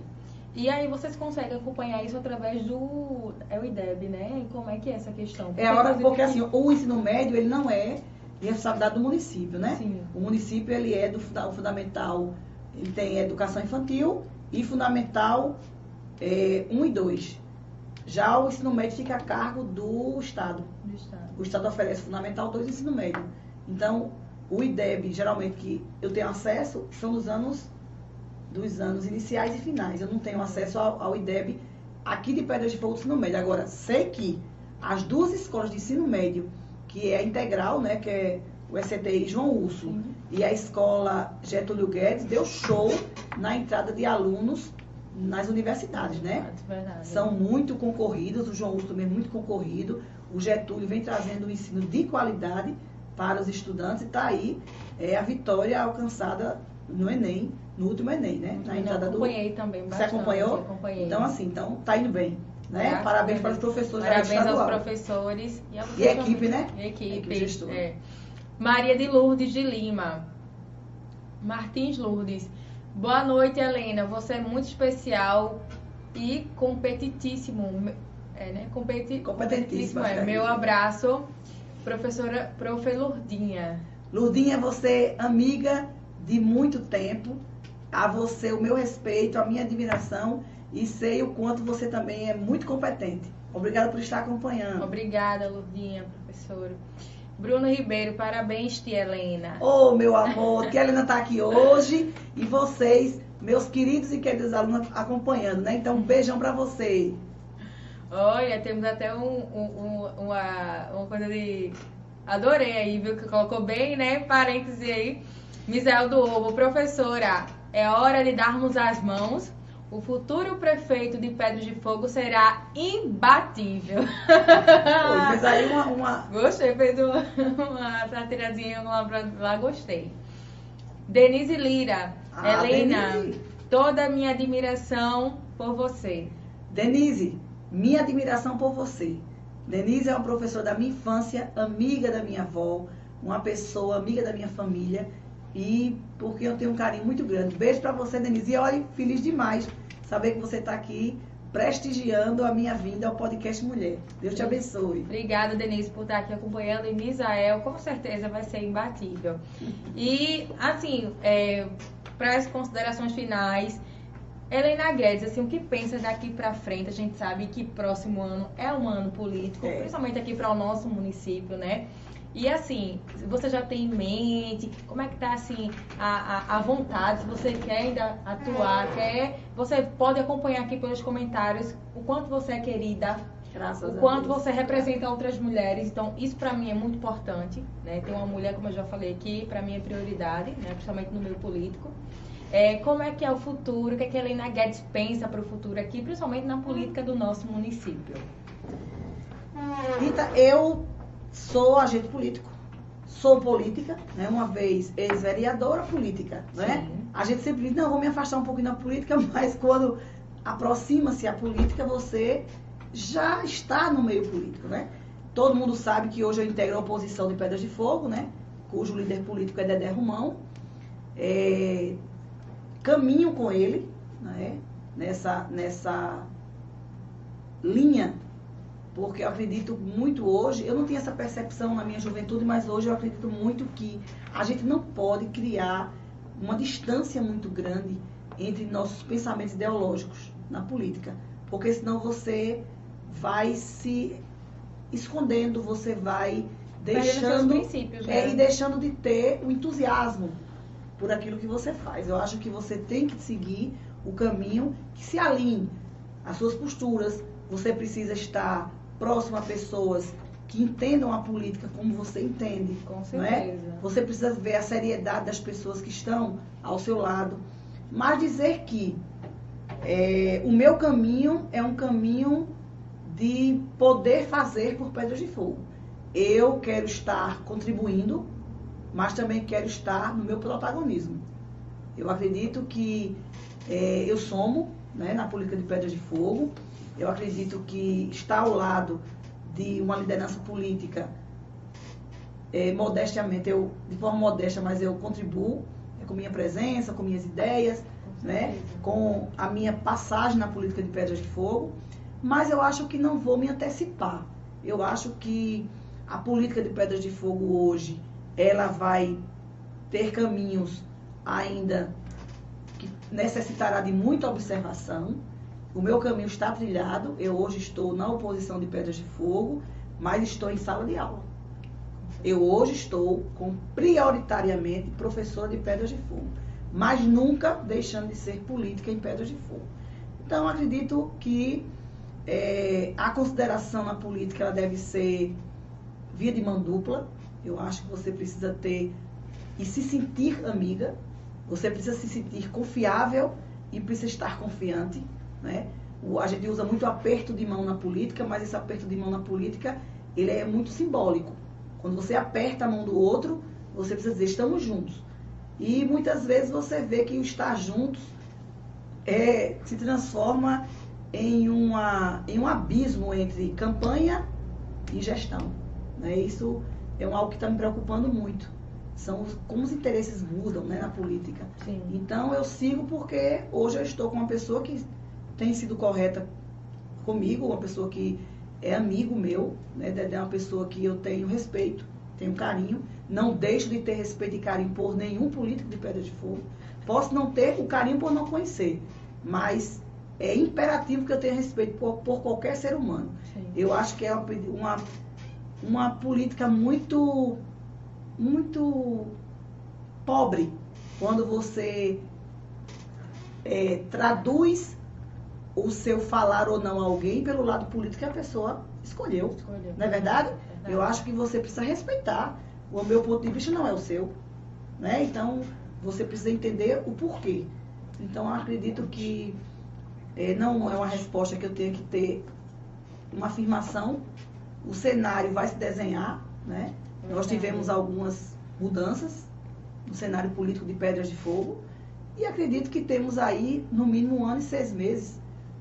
E aí vocês conseguem acompanhar isso através do é o IDEB, né? E como é que é essa questão? É a hora, porque assim, o ensino médio, ele não é de responsabilidade do município, né? Sim. O município, ele é do o fundamental, ele tem educação infantil e fundamental 1 e 2. Já o ensino médio fica a cargo do Estado. do Estado. O Estado oferece fundamental 2 e ensino médio. Então, o IDEB, geralmente, que eu tenho acesso, são dos anos, dos anos iniciais e finais. Eu não tenho acesso ao, ao IDEB aqui de Pedras de Fogo do ensino médio. Agora, sei que as duas escolas de ensino médio, que é integral, né, que é o ECTI João Urso Sim. e a escola Getúlio Guedes, deu show na entrada de alunos nas universidades, né? Verdade. são muito concorridos, o João Urso também é muito concorrido, o Getúlio vem trazendo um ensino de qualidade para os estudantes e está aí é, a vitória alcançada no Enem, no último Enem, né? Na Eu entrada do. acompanhei também Você bastante, acompanhou? Acompanhei. Então, assim, então tá indo bem. Né? Graças Parabéns para os professores Parabéns aos professores e, a E a equipe, né? E equipe. Equipe gestora. é. Maria de Lourdes de Lima. Martins Lourdes. Boa noite, Helena. Você é muito especial e competitíssimo. É, né? Competi Competentíssima, É. é Meu abraço, professora Profe Lourdinha. Lurdinha, você é amiga de muito tempo. A você o meu respeito, a minha admiração e sei o quanto você também é muito competente. Obrigada por estar acompanhando. Obrigada, Lourdinha, professora. Bruno Ribeiro, parabéns, tia Helena. Ô, meu amor, (laughs) que a Helena está aqui hoje e vocês, meus queridos e queridos alunos, acompanhando, né? Então, um beijão para você. Olha, temos até um, um- um- uma, uma coisa de. Adorei aí, viu? Que colocou bem, né? Parêntese aí. Misael do Ovo, professora, é hora de darmos as mãos. O futuro prefeito de Pedra de Fogo será imbatível. Fez aí uma, uma... Gostei, fez uma, uma satirazinha lá, lá, gostei. Denise Lira, Ah, Helena, Denise. toda a minha admiração por você. Denise, minha admiração por você. Denise é uma professora da minha infância, amiga da minha avó, uma pessoa amiga da minha família e porque eu tenho um carinho muito grande. Beijo pra você, Denise. E olha, feliz demais saber que você está aqui prestigiando a minha vinda ao podcast Mulher. Deus te abençoe. Obrigada, Denise, por estar aqui acompanhando. E Misael, com certeza, vai ser imbatível. (laughs) E, assim, para as considerações finais, Helena Guedes, assim, o que pensa daqui para frente? A gente sabe que próximo ano é um ano político, É. principalmente aqui para o nosso município, né? E assim, você já tem em mente como é que tá assim a, a, a vontade, se você quer ainda atuar, quer, você pode acompanhar aqui pelos comentários o quanto você é querida, Graças o a quanto você representa outras mulheres. Então, isso pra mim é muito importante, né? Ter uma mulher, como eu já falei aqui, pra mim é prioridade, né? Principalmente no meio político. É, como é que é o futuro? O que, é que a Helena Guedes pensa para o futuro aqui, principalmente na política do nosso município? Rita, eu sou agente político, sou política, né? Uma vez ex-vereadora política, né? Sim. A gente sempre diz, não, vou me afastar um pouquinho da política, (laughs) mas quando aproxima-se a política, você já está no meio político, né? Todo mundo sabe que hoje eu integro a oposição de Pedras de Fogo, né? Cujo líder político é Dedé Romão. É, caminho com ele, né? Nessa, nessa linha porque eu acredito muito hoje, eu não tinha essa percepção na minha juventude, mas hoje eu acredito muito que a gente não pode criar uma distância muito grande entre nossos pensamentos ideológicos na política, porque senão você vai se escondendo, você vai deixando é, né? e deixando de ter o entusiasmo por aquilo que você faz. Eu acho que você tem que seguir o caminho que se alinhe às suas posturas. Você precisa estar próximo a pessoas que entendam a política como você entende. Com não é? certeza. Você precisa ver a seriedade das pessoas que estão ao seu lado. Mas dizer que é, o meu caminho é um caminho de poder fazer por Pedras de Fogo. Eu quero estar contribuindo, mas também quero estar no meu protagonismo. Eu acredito que é, eu somo né, na política de Pedras de Fogo. Eu acredito que estar ao lado de uma liderança política, é, modestamente, eu, de forma modesta, mas eu contribuo é, com minha presença, com minhas ideias, Com né, com a minha passagem na política de Pedras de Fogo, mas eu acho que não vou me antecipar. Eu acho que a política de Pedras de Fogo hoje, ela vai ter caminhos ainda que necessitará de muita observação. O meu caminho está trilhado. Eu hoje estou na oposição de Pedras de Fogo, mas estou em sala de aula. Eu hoje estou com prioritariamente professora de Pedras de Fogo, mas nunca deixando de ser política em Pedras de Fogo. Então, acredito que é, a consideração na política ela deve ser via de mão dupla. Eu acho que você precisa ter e se sentir amiga, você precisa se sentir confiável e precisa estar confiante. Né? O- a gente usa muito aperto de mão na política, mas esse aperto de mão na política ele é muito simbólico. Quando você aperta a mão do outro, você precisa dizer estamos juntos. E muitas vezes você vê que o estar juntos é, se transforma em, uma, em um abismo entre campanha e gestão. Né? Isso é algo que está me preocupando muito. São os- como os interesses mudam né, na política. Sim. Então eu sigo porque hoje eu estou com uma pessoa que tem sido correta comigo, uma pessoa que é amigo meu, né? Dedé é uma pessoa que eu tenho respeito, tenho carinho, não deixo de ter respeito e carinho por nenhum político de Pedra de Fogo. Posso não ter o carinho por não conhecer, mas é imperativo que eu tenha respeito por, por qualquer ser humano. Sim. Eu acho que é uma, uma, política muito, muito pobre quando você é, traduz o seu falar ou não a alguém pelo lado político que a pessoa escolheu. Escolheu. Não é verdade? Verdade. Eu acho que você precisa respeitar. O meu ponto de vista não é o seu. Né? Então, você precisa entender o porquê. Então, eu acredito que É, não é uma resposta que eu tenha que ter uma afirmação. O cenário vai se desenhar, né? Nós tivemos algumas mudanças no cenário político de Pedras de Fogo e acredito que temos aí no mínimo um ano e seis meses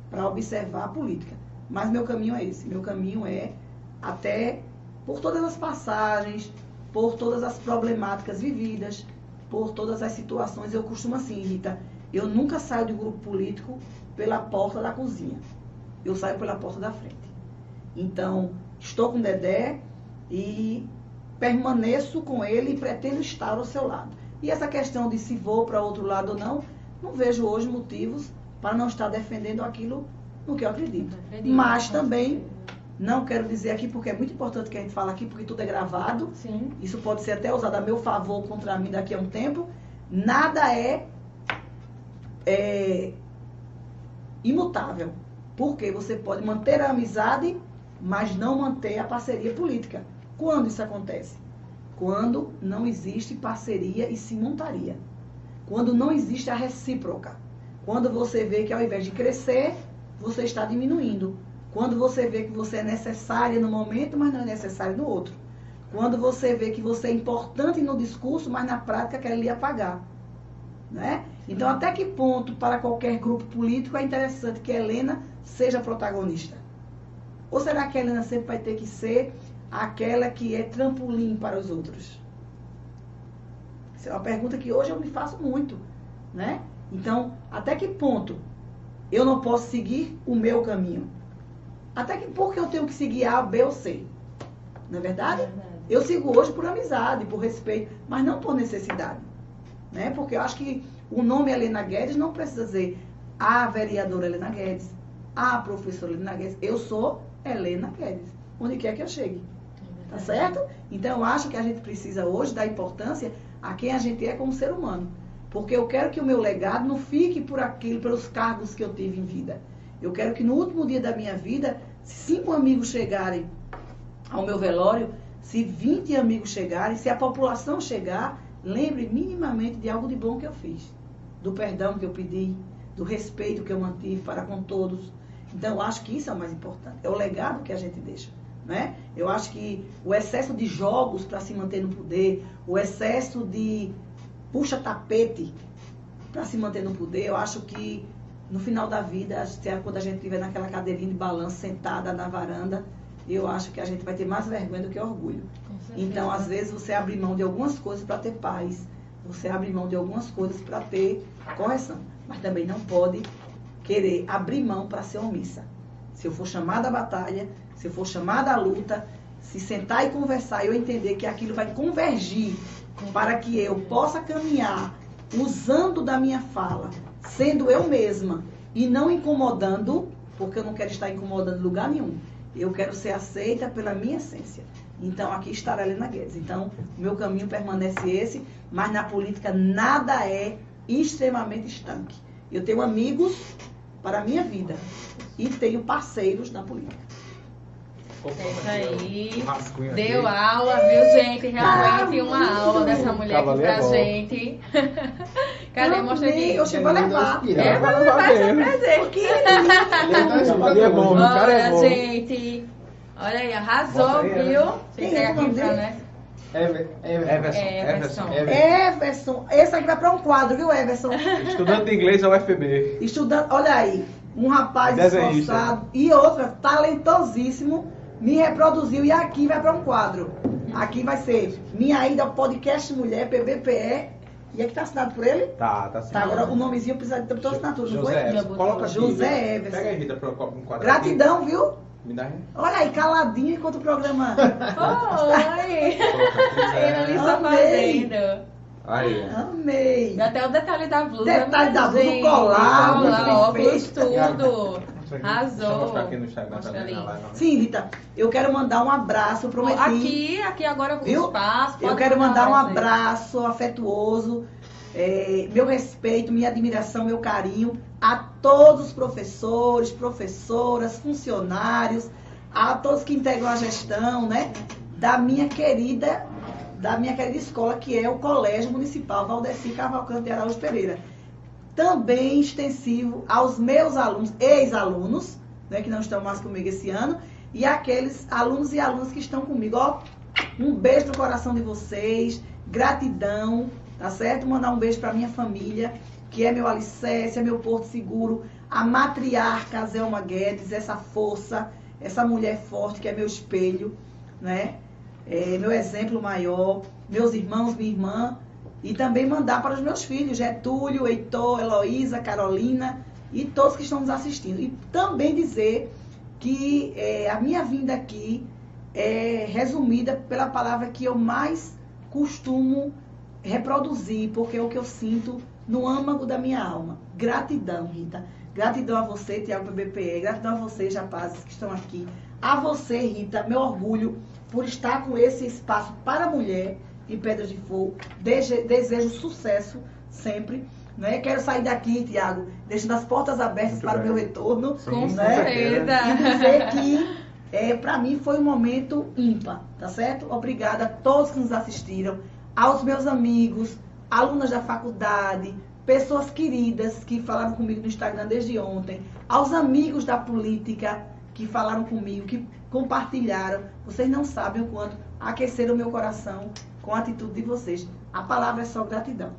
para observar a política. Mas meu caminho é esse. Meu caminho é até por todas as passagens, por todas as problemáticas vividas, por todas as situações. Eu costumo assim, Rita, eu nunca saio de grupo político pela porta da cozinha. Eu saio pela porta da frente. Então, estou com o Dedé e permaneço com ele e pretendo estar ao seu lado. E essa questão de se vou para outro lado ou não, não vejo hoje motivos para não estar defendendo aquilo no que eu acredito. acredito Mas também não quero dizer aqui, porque é muito importante que a gente fale aqui, porque tudo é gravado. Sim. Isso pode ser até usado a meu favor contra mim daqui a um tempo. Nada é, é imutável. Porque você pode manter a amizade, mas não manter a parceria política. Quando isso acontece? Quando não existe parceria e se montaria. Quando não existe a recíproca. Quando você vê que ao invés de crescer, você está diminuindo. Quando você vê que você é necessária no momento, mas não é necessário no outro. Quando você vê que você é importante no discurso, mas na prática quer lhe apagar. Né? Então, até que ponto, para qualquer grupo político, é interessante que Helena seja protagonista? Ou será que Helena sempre vai ter que ser aquela que é trampolim para os outros? Essa é uma pergunta que hoje eu me faço muito. Né? Então, até que ponto eu não posso seguir o meu caminho? Até que porque eu tenho que seguir A, B ou C? Não é verdade? É verdade. Eu sigo hoje por amizade, por respeito, mas não por necessidade. Né? Porque eu acho que o nome Helena Guedes não precisa dizer a vereadora Helena Guedes, a professora Helena Guedes. Eu sou Helena Guedes, onde quer que eu chegue. É tá certo? Então eu acho que a gente precisa hoje dar importância a quem a gente é como ser humano. Porque eu quero que o meu legado não fique por aquilo, pelos cargos que eu tive em vida. Eu quero que no último dia da minha vida, se cinco amigos chegarem ao meu velório, se 20 amigos chegarem, se a população chegar, lembre minimamente de algo de bom que eu fiz. Do perdão que eu pedi, do respeito que eu mantive para com todos. Então, eu acho que isso é o mais importante. É o legado que a gente deixa. Né? Eu acho que o excesso de jogos para se manter no poder, o excesso de puxa-tapete para se manter no poder, eu acho que no final da vida, quando a gente estiver naquela cadeirinha de balanço sentada na varanda, eu acho que a gente vai ter mais vergonha do que orgulho. Então, às vezes, você abre mão de algumas coisas para ter paz. Você abre mão de algumas coisas para ter correção. Mas também não pode querer abrir mão para ser omissa. Se eu for chamada à batalha, se eu for chamada à luta, se sentar e conversar eu entender que aquilo vai convergir para que eu possa caminhar usando da minha fala, sendo eu mesma e não incomodando, porque eu não quero estar incomodando lugar nenhum. Eu quero ser aceita pela minha essência. Então, aqui estará Helena Guedes. Então, meu caminho permanece esse, mas na política nada é extremamente estanque. Eu tenho amigos para a minha vida e tenho parceiros na política. É isso aí. Deu aula, viu, gente? Realmente uma aula dessa mulher aqui pra gente. (laughs) Cadê? Mostra aqui. Eu chego a levar. É, vai levar esse presente. É bom, o cara é bom. gente. Olha aí, arrasou, viu? Quem é aqui pra, né? Everson. Everson. Everson. Esse aqui vai para um quadro, viu, Everson? Estudante de inglês da UFB. Estudante, olha aí, um rapaz esforçado e outra, talentosíssimo me reproduziu e aqui vai para um quadro. Aqui vai ser Minha Ida ao Podcast Mulher, PBPE. E é que tá assinado por ele? Tá, tá assinado. Tá, agora o nomezinho precisa de toda assinatura, não foi? Coloca José Everson. Pega aí, Rita, para um quadro. Gratidão, viu? Me dá aí. Olha aí, caladinho enquanto o programa. (laughs) Oi! Ele ali só fazendo. Aí. Amei. Até o detalhe da blusa. Detalhe da blusa, o colar, colar óculos, tudo. Arrasou. Sim, Rita, eu quero mandar um abraço, prometi. Aqui, aqui agora o espaço. Eu quero mandar um abraço afetuoso, é, meu respeito, minha admiração, meu carinho a todos os professores, professoras, funcionários, a todos que integram a gestão, né? Da minha querida, da minha querida escola, que é o Colégio Municipal Valdeci Cavalcante de Araújo Pereira também extensivo aos meus alunos, ex-alunos, né, que não estão mais comigo esse ano, e aqueles alunos e alunas que estão comigo. Ó, um beijo no coração de vocês, gratidão, tá certo? Mandar um beijo para minha família, que é meu alicerce, é meu porto seguro, a matriarca Zelma Guedes, essa força, essa mulher forte que é meu espelho, né? É meu exemplo maior, meus irmãos, minha irmã, e também mandar para os meus filhos, Getúlio, Heitor, Heloísa, Carolina e todos que estão nos assistindo. E também dizer que é, a minha vinda aqui é resumida pela palavra que eu mais costumo reproduzir, porque é o que eu sinto no âmago da minha alma. Gratidão, Rita. Gratidão a você, Tiago PBPE. Gratidão a vocês, rapazes, que estão aqui. A você, Rita, meu orgulho por estar com esse espaço para a mulher em Pedras de Fogo. Desejo sucesso sempre. Né? Quero sair daqui, Tiago, deixando as portas abertas Muito para bem. o meu retorno. Sim, com né? certeza. E dizer que, é, para mim, foi um momento ímpar, tá certo? Obrigada a todos que nos assistiram, aos meus amigos, alunas da faculdade, pessoas queridas que falaram comigo no Instagram desde ontem, aos amigos da política que falaram comigo, que compartilharam. Vocês não sabem o quanto aqueceram o meu coração com a atitude de vocês. A palavra é só gratidão.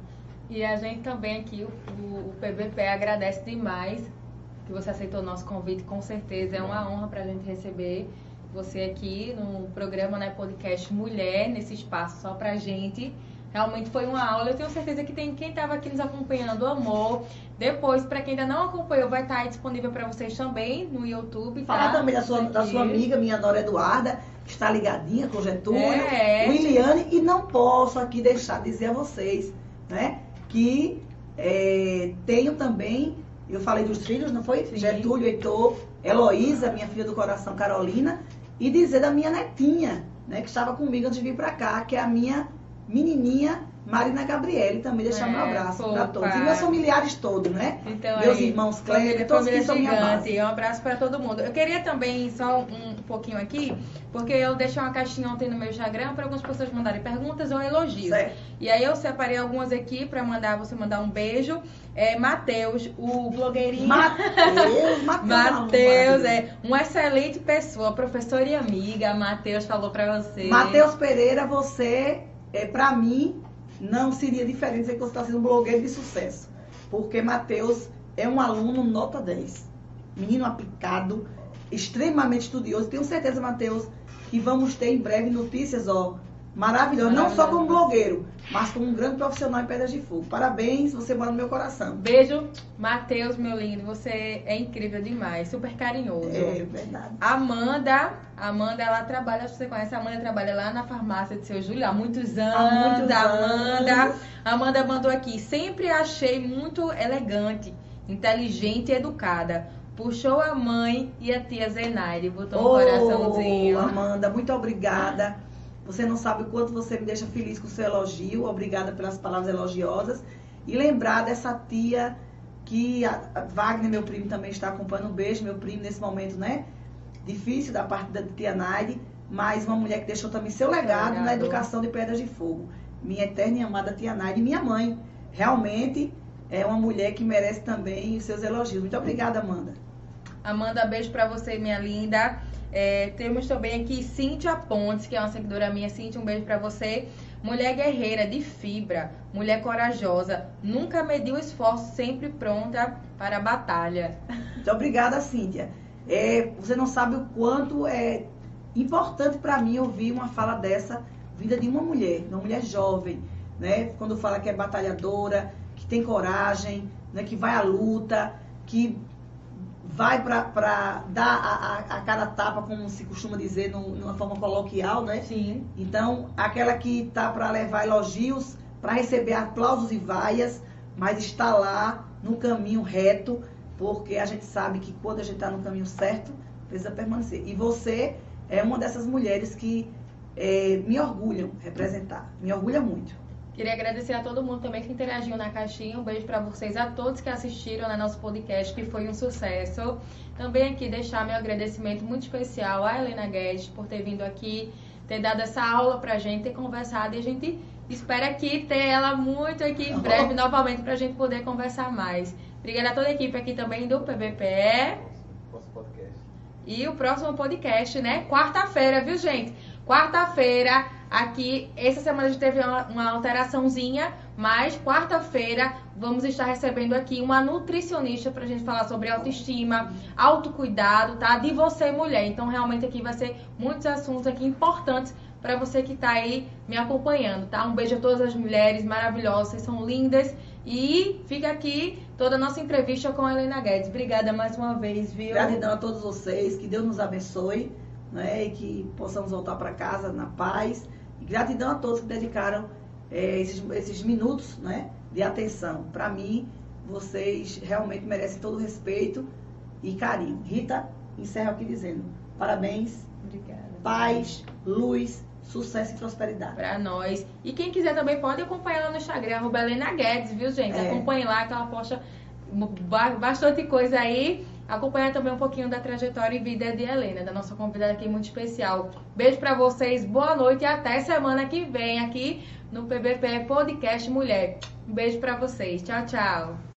E a gente também aqui, o, o PBP, agradece demais que você aceitou o nosso convite, com certeza. É uma honra para a gente receber você aqui no programa, né, podcast Mulher, nesse espaço só para gente. Realmente foi uma aula. Eu tenho certeza que tem quem estava aqui nos acompanhando, amor. Depois, para quem ainda não acompanhou, vai estar disponível para vocês também no YouTube. Tá? Fala também da sua, da sua amiga, minha Nora Eduarda, está ligadinha com Getúlio, é. Williane. E não posso aqui deixar de dizer a vocês, né, que é, tenho também, eu falei dos filhos, não foi? Sim. Getúlio, Heitor, Heloísa, minha filha do coração, Carolina. E dizer da minha netinha, né, que estava comigo antes de vir para cá, que é a minha menininha Marina Gabriele, também deixar é, meu abraço para todos. E meus familiares todos, né? Então, Meus aí, irmãos Cléber, todos que são minha base. Um abraço para todo mundo. Eu queria também, só um pouquinho aqui, porque eu deixei uma caixinha ontem no meu Instagram para algumas pessoas mandarem perguntas ou elogios. Certo. E aí eu separei algumas aqui para mandar você mandar um beijo. É, Matheus, o blogueirinho. Matheus, (laughs) Matheus, é uma excelente pessoa, professora e amiga. Matheus falou para você. Matheus Pereira, você é, para mim, não seria diferente dizer que você está sendo um blogueiro de sucesso. Porque Matheus é um aluno nota 10. Menino aplicado, extremamente estudioso. Tenho certeza, Matheus, que vamos ter em breve notícias, ó, maravilhosas. Não só como blogueiro, mas como um grande profissional em Pedras de Fogo. Parabéns, você mora no meu coração. Beijo, Matheus, meu lindo. Você é incrível demais, super carinhoso. É verdade. Amanda, Amanda, ela trabalha, se você conhece, a Amanda trabalha lá na farmácia de seu Júlio há muitos anos. Há muitos Amanda. Anos. Amanda mandou aqui. Sempre achei muito elegante, inteligente e educada. Puxou a mãe e a tia Zenaide, botou um oh, coraçãozinho. Amanda, muito obrigada. Você não sabe o quanto você me deixa feliz com o seu elogio. Obrigada pelas palavras elogiosas. E lembrar dessa tia que a, Wagner, meu primo, também está acompanhando. Um beijo, meu primo, nesse momento, né? Difícil da parte da tia Naide, mas uma mulher que deixou também seu legado na educação de Pedras de Fogo. Minha eterna e amada tia Naide, minha mãe. Realmente é uma mulher que merece também os seus elogios. Muito obrigada, Amanda. Amanda, beijo para você, minha linda. É, temos também aqui Cíntia Pontes, que é uma seguidora minha. Cíntia, um beijo para você. Mulher guerreira, de fibra, mulher corajosa, nunca mediu esforço, sempre pronta para a batalha. Muito obrigada, Cíntia. É, você não sabe o quanto é importante para mim ouvir uma fala dessa vinda de uma mulher, uma mulher jovem, né? Quando fala que é batalhadora, que tem coragem, né? que vai à luta, que vai para dar a, a, a, cara tapa, como se costuma dizer, no, numa forma coloquial, né? Sim. Então, aquela que tá para levar elogios, para receber aplausos e vaias, mas está lá no caminho reto, porque a gente sabe que quando a gente está no caminho certo, precisa permanecer. E você é uma dessas mulheres que é, me orgulham representar, me orgulha muito. Queria agradecer a todo mundo também que interagiu na caixinha. Um beijo para vocês, a todos que assistiram no nosso podcast, que foi um sucesso. Também aqui deixar meu agradecimento muito especial à Helena Guedes por ter vindo aqui ter dado essa aula pra gente, ter conversado e a gente espera aqui ter ela muito aqui em breve (laughs) novamente pra gente poder conversar mais. Obrigada a toda a equipe aqui também do PBPE. E o próximo podcast, né? Quarta-feira, viu, gente? Quarta-feira, aqui, essa semana a gente teve uma, alteraçãozinha, mas quarta-feira vamos estar recebendo aqui uma nutricionista pra gente falar sobre autoestima, autocuidado, tá? De você, mulher. Então, realmente aqui vai ser muitos assuntos aqui importantes para você que tá aí me acompanhando, tá? Um beijo a todas as mulheres maravilhosas, vocês são lindas. E fica aqui toda a nossa entrevista com a Helena Guedes. Obrigada mais uma vez, viu? Gratidão a todos vocês, que Deus nos abençoe, né? E que possamos voltar para casa na paz. E gratidão a todos que dedicaram é, esses, esses minutos, né? De atenção. Para mim, vocês realmente merecem todo o respeito e carinho. Rita, encerro aqui dizendo: parabéns, Obrigada. paz, luz, sucesso e prosperidade. Pra nós. E quem quiser também pode acompanhar ela no Instagram, arroba Helena Guedes, viu, gente? É. Acompanhe lá que ela posta ba- bastante coisa aí. Acompanha também um pouquinho da trajetória e vida de Helena, da nossa convidada aqui muito especial. Beijo pra vocês, boa noite e até semana que vem aqui no PBP Podcast Mulher. Um beijo pra vocês. Tchau, tchau.